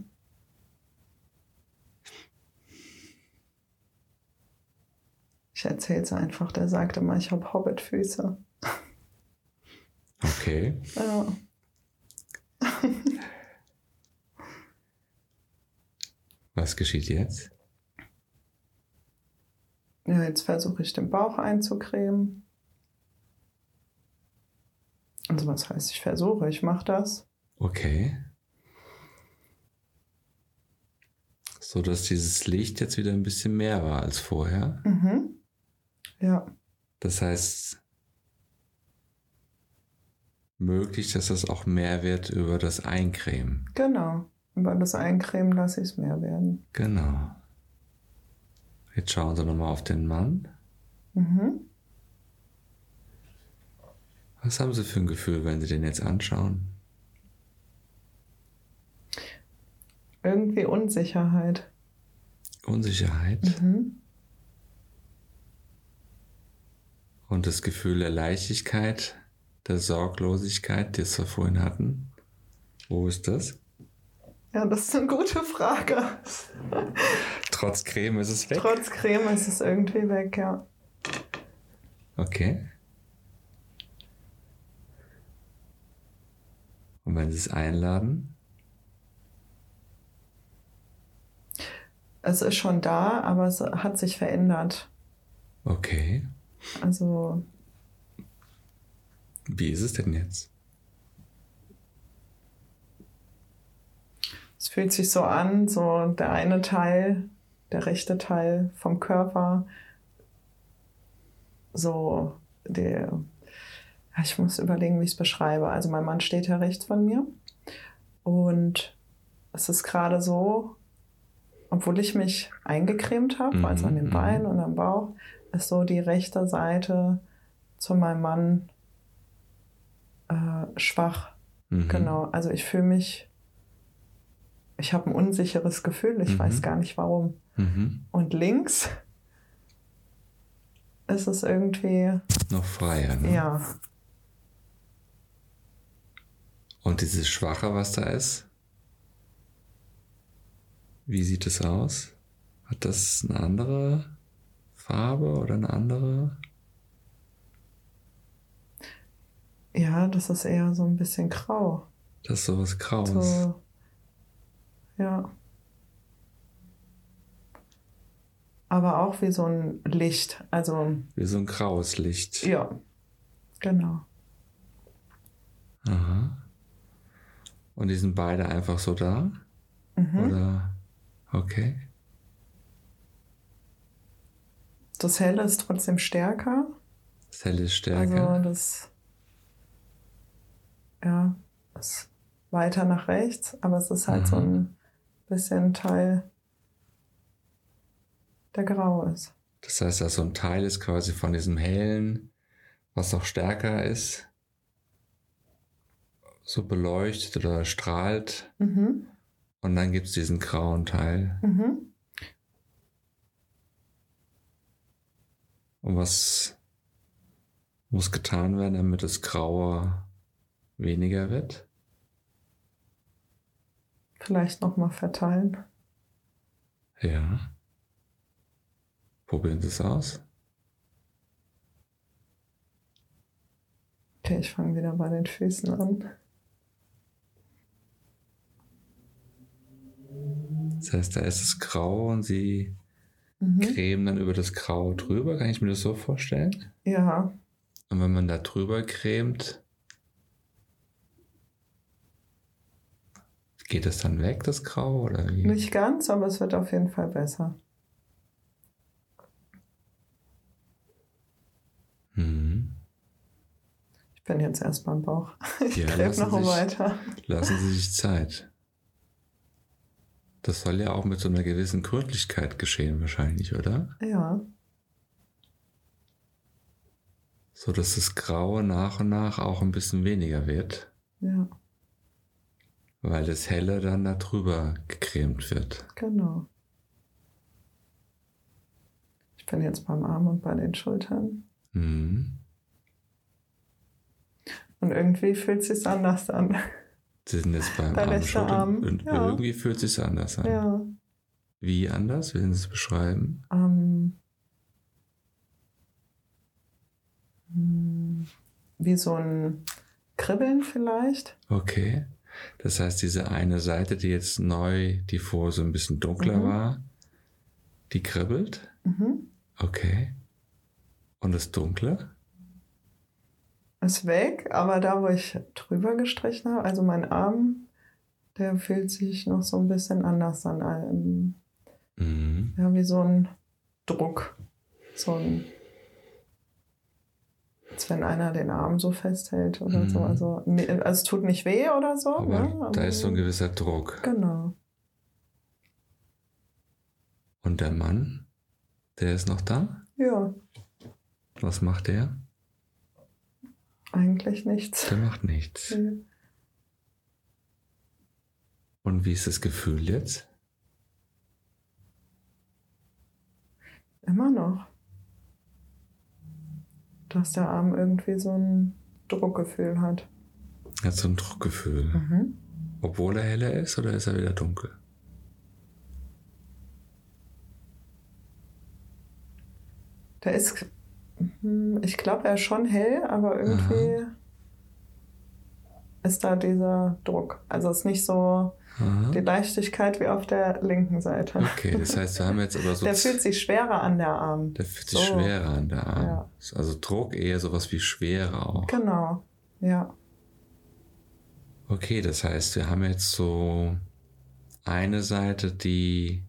Ich erzähle es einfach. Der sagte mal, ich habe Hobbitfüße. Okay. Ja. Was geschieht jetzt? ja, jetzt versuche ich den Bauch einzucremen. Also was heißt, ich versuche, ich mache das. Okay. So dass dieses Licht jetzt wieder ein bisschen mehr war als vorher. Mhm. Ja, Das heißt, möglich, dass das auch mehr wird über das Eincremen. genau. Über das Eincremen lasse ich es mehr werden. Genau. Jetzt schauen Sie nochmal auf den Mann. Mhm. Was haben Sie für ein Gefühl, wenn Sie den jetzt anschauen? Irgendwie Unsicherheit. Unsicherheit Mhm. Und das Gefühl der Leichtigkeit, der Sorglosigkeit, das wir vorhin hatten. Wo ist das? Ja, das ist eine gute Frage. Trotz Creme ist es weg. Trotz Creme ist es irgendwie weg, ja. Okay. Und wenn Sie es einladen? Es ist schon da, aber es hat sich verändert. Okay. Also. Wie ist es denn jetzt? Es fühlt sich so an, so der eine Teil, der rechte Teil vom Körper, so der, ich muss überlegen, wie ich es beschreibe. Also mein Mann steht ja rechts von mir und es ist gerade so, obwohl ich mich eingecremt habe, mhm, also an den mhm. Beinen und am Bauch, ist so die rechte Seite zu meinem Mann äh, schwach. Mhm. Genau, also ich fühle mich, ich habe ein unsicheres Gefühl, ich mhm. weiß gar nicht warum. Mhm. Und links ist es irgendwie. Noch freier, ne? Ja. Und dieses Schwache, was da ist? Wie sieht es aus? Hat das eine andere Farbe oder eine andere? Ja, das ist eher so ein bisschen grau. Das ist sowas Graues. So, ja. Aber auch wie so ein Licht. Also. Wie so ein graues Licht. Ja. Genau. Aha. Und die sind beide einfach so da? Mhm. Oder? Okay. Das Helle ist trotzdem stärker. Das Helle ist stärker. Also das, ja, ist weiter nach rechts, aber es ist halt mhm. so ein bisschen Teil, der grau ist. Das heißt, dass so ein Teil ist quasi von diesem hellen, was noch stärker ist, so beleuchtet oder strahlt. Mhm. Und dann gibt es diesen grauen Teil. Mhm. Und was muss getan werden, damit das Graue weniger wird? Vielleicht nochmal verteilen. Ja. Probieren Sie es aus. Okay, ich fange wieder bei den Füßen an. Das heißt, da ist es grau und sie mhm. cremen dann über das Grau drüber. Kann ich mir das so vorstellen? Ja. Und wenn man da drüber cremt, geht es dann weg, das Grau? Oder wie? Nicht ganz, aber es wird auf jeden Fall besser. Mhm. Ich bin jetzt erst beim Bauch. Ich ja, noch sich, weiter. Lassen Sie sich Zeit. Das soll ja auch mit so einer gewissen Gründlichkeit geschehen, wahrscheinlich, oder? Ja. So dass das Graue nach und nach auch ein bisschen weniger wird. Ja. Weil das Helle dann da drüber gecremt wird. Genau. Ich bin jetzt beim Arm und bei den Schultern. Mhm. Und irgendwie fühlt es sich anders an. Sie sind jetzt beim Arm schon Arm. und ja. irgendwie fühlt es sich anders an. Ja. Wie anders? Will Sie es beschreiben? Um, hm, wie so ein Kribbeln vielleicht. Okay. Das heißt, diese eine Seite, die jetzt neu, die vor so ein bisschen dunkler mhm. war, die kribbelt? Mhm. Okay. Und das Dunkle? Ist weg, aber da, wo ich drüber gestrichen habe, also mein Arm, der fühlt sich noch so ein bisschen anders an. Mhm. Ja, wie so ein Druck. So ein, als wenn einer den Arm so festhält oder mhm. so. Also, also, es tut nicht weh oder so. Aber, ne? da ist so ein gewisser Druck. Genau. Und der Mann, der ist noch da? Ja. Was macht der? Eigentlich nichts. Der macht nichts. Mhm. Und wie ist das Gefühl jetzt? Immer noch. Dass der Arm irgendwie so ein Druckgefühl hat. Er hat so ein Druckgefühl. Mhm. Obwohl er heller ist oder ist er wieder dunkel? Der ist ich glaube, er ist schon hell, aber irgendwie. Aha. ist da dieser Druck. Also es ist nicht so Aha. die Leichtigkeit wie auf der linken Seite. Okay, das heißt, wir haben jetzt aber so. Der fühlt sich schwerer an der Arm. Der fühlt sich so. schwerer an der Arm. Ja. Also Druck eher sowas wie Schwere auch. Genau, ja. Okay, das heißt, wir haben jetzt so eine Seite, die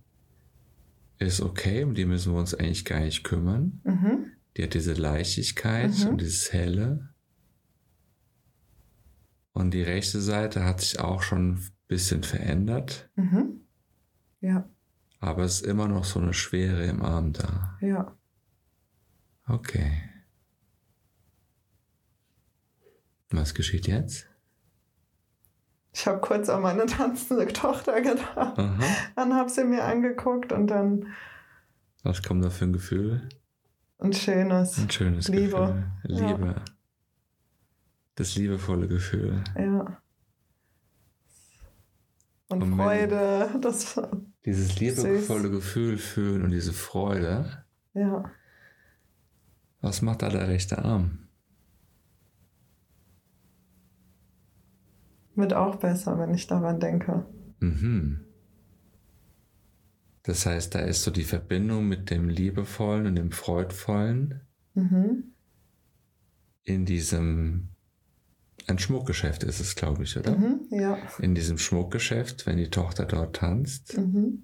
ist okay, um die müssen wir uns eigentlich gar nicht kümmern. Mhm. Die hat diese Leichtigkeit mhm. und dieses Helle. Und die rechte Seite hat sich auch schon ein bisschen verändert. Mhm. Ja. Aber es ist immer noch so eine Schwere im Arm da. Ja. Okay. Was geschieht jetzt? Ich habe kurz an meine tanzende Tochter gedacht. Aha. Dann habe sie mir angeguckt und dann. Was kommt da für ein Gefühl? Ein schönes. Ein schönes Liebe. Gefühl. Liebe. Ja. Das liebevolle Gefühl. Ja. Und, und Freude. Das dieses liebevolle. Gefühl fühlen und diese Freude. Ja. Was macht da der rechte Arm? Wird auch besser, wenn ich daran denke. Mhm. Das heißt, da ist so die Verbindung mit dem Liebevollen und dem Freudvollen mhm. in diesem, ein Schmuckgeschäft ist es, glaube ich, oder? Mhm, ja. In diesem Schmuckgeschäft, wenn die Tochter dort tanzt. Mhm.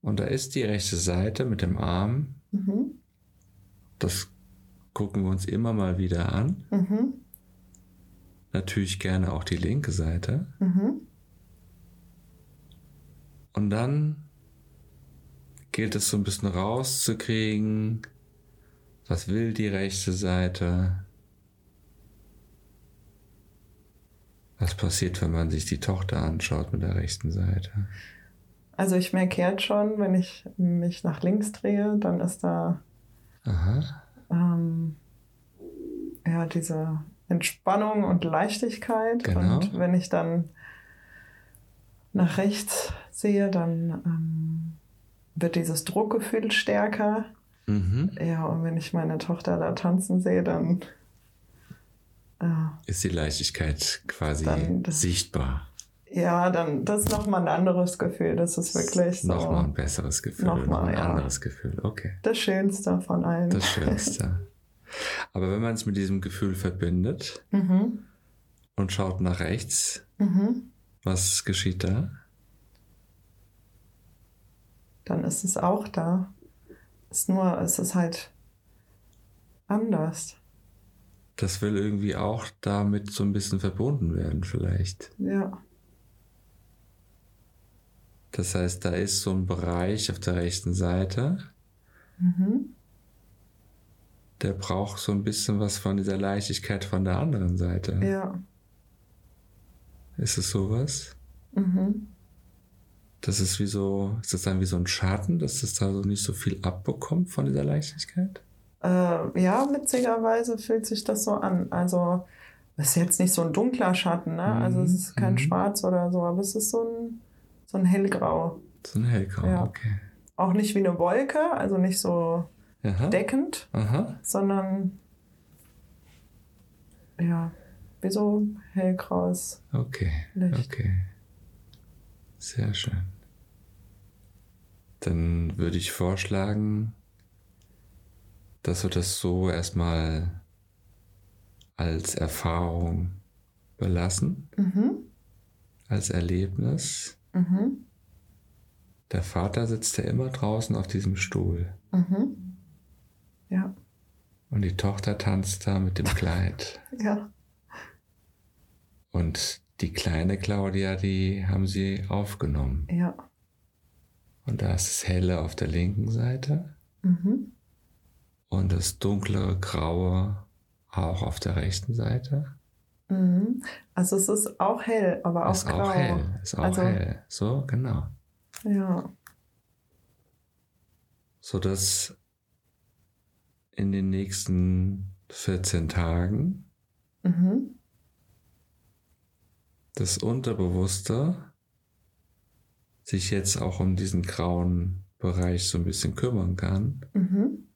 Und da ist die rechte Seite mit dem Arm. Mhm. Das gucken wir uns immer mal wieder an. Mhm natürlich gerne auch die linke Seite. Mhm. Und dann gilt es so ein bisschen rauszukriegen, was will die rechte Seite. Was passiert, wenn man sich die Tochter anschaut mit der rechten Seite? Also ich merke jetzt schon, wenn ich mich nach links drehe, dann ist da ähm, ja diese Entspannung und Leichtigkeit. Genau. Und wenn ich dann nach rechts sehe, dann ähm, wird dieses Druckgefühl stärker. Mhm. Ja, und wenn ich meine Tochter da tanzen sehe, dann äh, ist die Leichtigkeit quasi das, sichtbar. Ja, dann das ist nochmal ein anderes Gefühl. Das ist wirklich so. Nochmal ein besseres Gefühl. Nochmal ein ja. anderes Gefühl, okay. Das Schönste von allen. Das Schönste. Aber wenn man es mit diesem Gefühl verbindet mhm. und schaut nach rechts, mhm. Was geschieht da? Dann ist es auch da. Es ist nur, es ist halt anders. Das will irgendwie auch damit so ein bisschen verbunden werden, vielleicht. Ja. Das heißt, da ist so ein Bereich auf der rechten Seite. Mhm der braucht so ein bisschen was von dieser Leichtigkeit von der anderen Seite. Ja. Ist es sowas? Mhm. Das ist wie so, ist das dann wie so ein Schatten, dass das da so nicht so viel abbekommt von dieser Leichtigkeit? Äh, ja, witzigerweise fühlt sich das so an. Also, es ist jetzt nicht so ein dunkler Schatten, ne? Mhm. Also, es ist kein mhm. Schwarz oder so, aber es ist so ein, so ein hellgrau. So ein hellgrau, ja. okay. Auch nicht wie eine Wolke, also nicht so Aha. deckend, Aha. sondern ja, wie so hellgraues okay. Licht. Okay. Sehr schön. Dann würde ich vorschlagen, dass wir das so erstmal als Erfahrung belassen, mhm. als Erlebnis. Mhm. Der Vater sitzt ja immer draußen auf diesem Stuhl. Mhm. Ja. Und die Tochter tanzt da mit dem Kleid. ja. Und die kleine Claudia, die haben sie aufgenommen. Ja. Und da ist das Helle auf der linken Seite. Mhm. Und das dunklere Graue auch auf der rechten Seite. Mhm. Also es ist auch hell, aber auch ist grau. Auch hell, ist auch also, hell. So, genau. Ja. So dass in den nächsten 14 Tagen mhm. Das Unterbewusste sich jetzt auch um diesen grauen Bereich so ein bisschen kümmern kann. Mhm.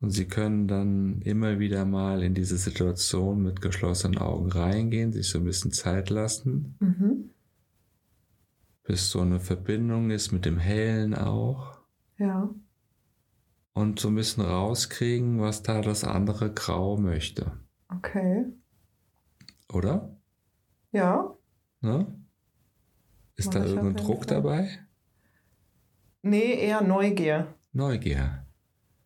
Und Sie können dann immer wieder mal in diese Situation mit geschlossenen Augen reingehen, sich so ein bisschen Zeit lassen, Mhm. bis so eine Verbindung ist mit dem Hellen auch. Ja. Und so ein bisschen rauskriegen, was da das andere Grau möchte. Okay. Oder? Ja. Ne? Ist Mach da irgendein Druck Fall. dabei? Nee, eher Neugier. Neugier.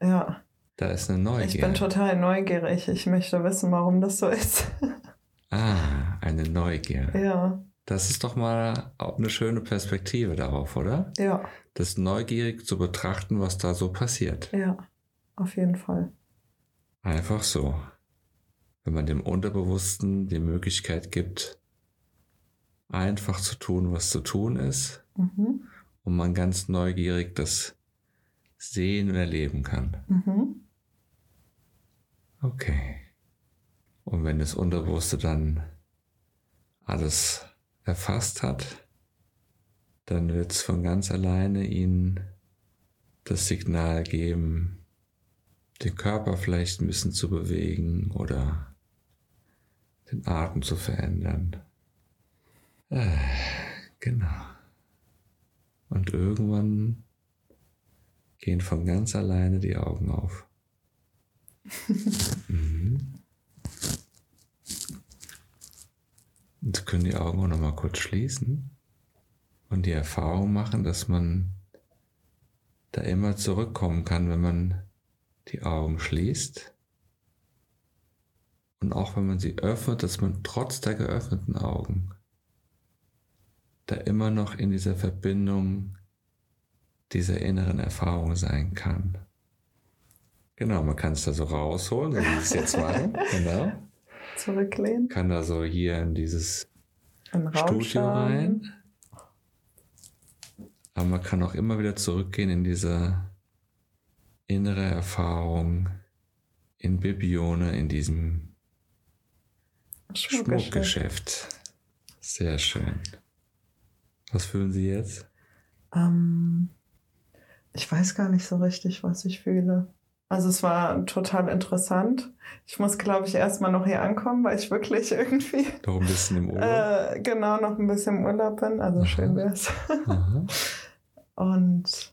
Ja. Da ist eine Neugier. Ich bin total neugierig. Ich möchte wissen, warum das so ist. ah, eine Neugier. ja. Das ist doch mal auch eine schöne Perspektive darauf, oder? Ja. Das neugierig zu betrachten, was da so passiert. Ja. Auf jeden Fall. Einfach so. Wenn man dem Unterbewussten die Möglichkeit gibt, einfach zu tun, was zu tun ist, Mhm. und man ganz neugierig das sehen und erleben kann. Mhm. Okay. Und wenn das Unterbewusste dann alles erfasst hat, dann wird es von ganz alleine Ihnen das Signal geben, den Körper vielleicht ein bisschen zu bewegen oder den Atem zu verändern. Äh, genau. Und irgendwann gehen von ganz alleine die Augen auf. Mhm. Und Sie können die Augen auch noch mal kurz schließen und die Erfahrung machen, dass man da immer zurückkommen kann, wenn man die Augen schließt. Und auch wenn man sie öffnet, dass man trotz der geöffneten Augen da immer noch in dieser Verbindung dieser inneren Erfahrung sein kann. Genau, man kann es da so rausholen, so wie wir es jetzt machen. Genau. Zurücklehnen. Kann da so hier in dieses Raum Studio rein. Aber man kann auch immer wieder zurückgehen in diese innere Erfahrung in Bibione, in diesem Schmuckgeschäft. Schmuckgeschäft. Sehr schön. Was fühlen Sie jetzt? Ähm, ich weiß gar nicht so richtig, was ich fühle. Also es war total interessant. Ich muss, glaube ich, erstmal noch hier ankommen, weil ich wirklich irgendwie Noch ein bisschen im Urlaub? äh, genau noch ein bisschen im Urlaub bin. Also Aha. schön wär's. Aha. Und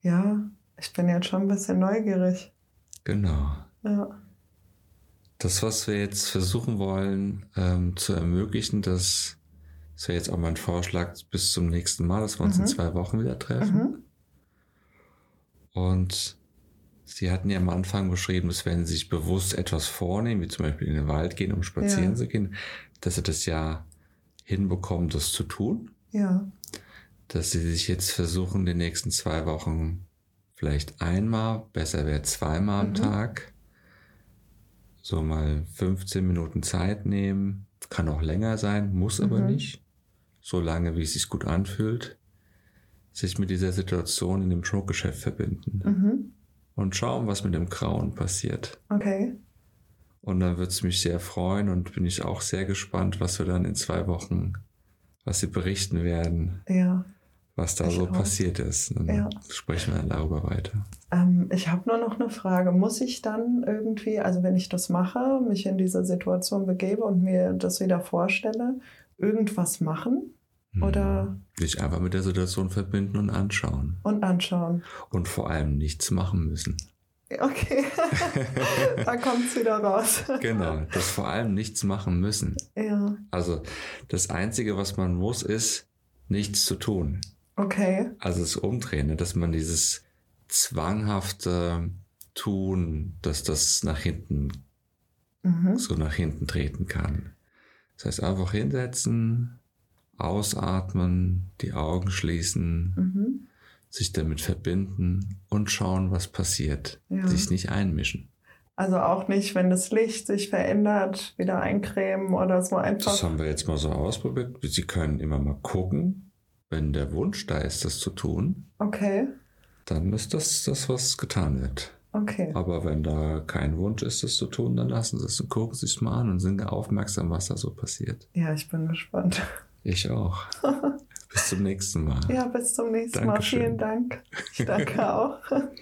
ja, ich bin jetzt schon ein bisschen neugierig. Genau. Ja. Das, was wir jetzt versuchen wollen ähm, zu ermöglichen, das, das wäre jetzt auch mein Vorschlag bis zum nächsten Mal, dass wir uns in Mhm. zwei Wochen wieder treffen. Mhm. Und Sie hatten ja am Anfang beschrieben, dass wenn Sie sich bewusst etwas vornehmen, wie zum Beispiel in den Wald gehen, um spazieren Ja. zu gehen, dass Sie das ja hinbekommen, das zu tun. Ja. Dass Sie sich jetzt versuchen, die nächsten zwei Wochen vielleicht einmal, besser wäre zweimal am Mhm. Tag, so mal 15 Minuten Zeit nehmen. Kann auch länger sein, muss aber Mhm. nicht. So lange, wie es sich gut anfühlt. Sich mit dieser Situation in dem Schmuckgeschäft verbinden Mhm. und schauen, was mit dem Grauen passiert. Okay. Und dann würde es mich sehr freuen und bin ich auch sehr gespannt, was wir dann in zwei Wochen, was Sie berichten werden, Ja. was da Ich so auch. passiert ist. Dann Ja. sprechen wir dann darüber weiter. Ähm, ich habe nur noch eine Frage. Muss ich dann irgendwie, also wenn ich das mache, mich in diese Situation begebe und mir das wieder vorstelle, irgendwas machen Oder- Mhm. Sich einfach mit der Situation verbinden und anschauen. und anschauen? Und vor allem nichts machen müssen. Okay, da kommt es wieder raus. Genau, das vor allem nichts machen müssen. Ja, Also das Einzige, was man muss, ist nichts zu tun. okay. Also das Umdrehen, ne, dass man dieses zwanghafte Tun, dass das nach hinten, Mhm. so nach hinten treten kann. Das heißt, einfach hinsetzen, ausatmen, die Augen schließen, Mhm. sich damit verbinden und schauen, was passiert. Ja. Sich nicht einmischen. Also auch nicht, wenn das Licht sich verändert, wieder eincremen oder so Das einfach. haben wir jetzt mal so ausprobiert. Sie können immer mal gucken, wenn der Wunsch da ist, das zu tun, Okay, dann ist das das, was getan wird. Okay. Aber wenn da kein Wunsch ist, das zu tun, dann lassen Sie es und gucken Sie es mal an und sind aufmerksam, was da so passiert. Ja, ich bin gespannt. Ich auch. Bis zum nächsten Mal. Ja, bis zum nächsten Mal. Dankeschön. Vielen Dank. Ich danke auch.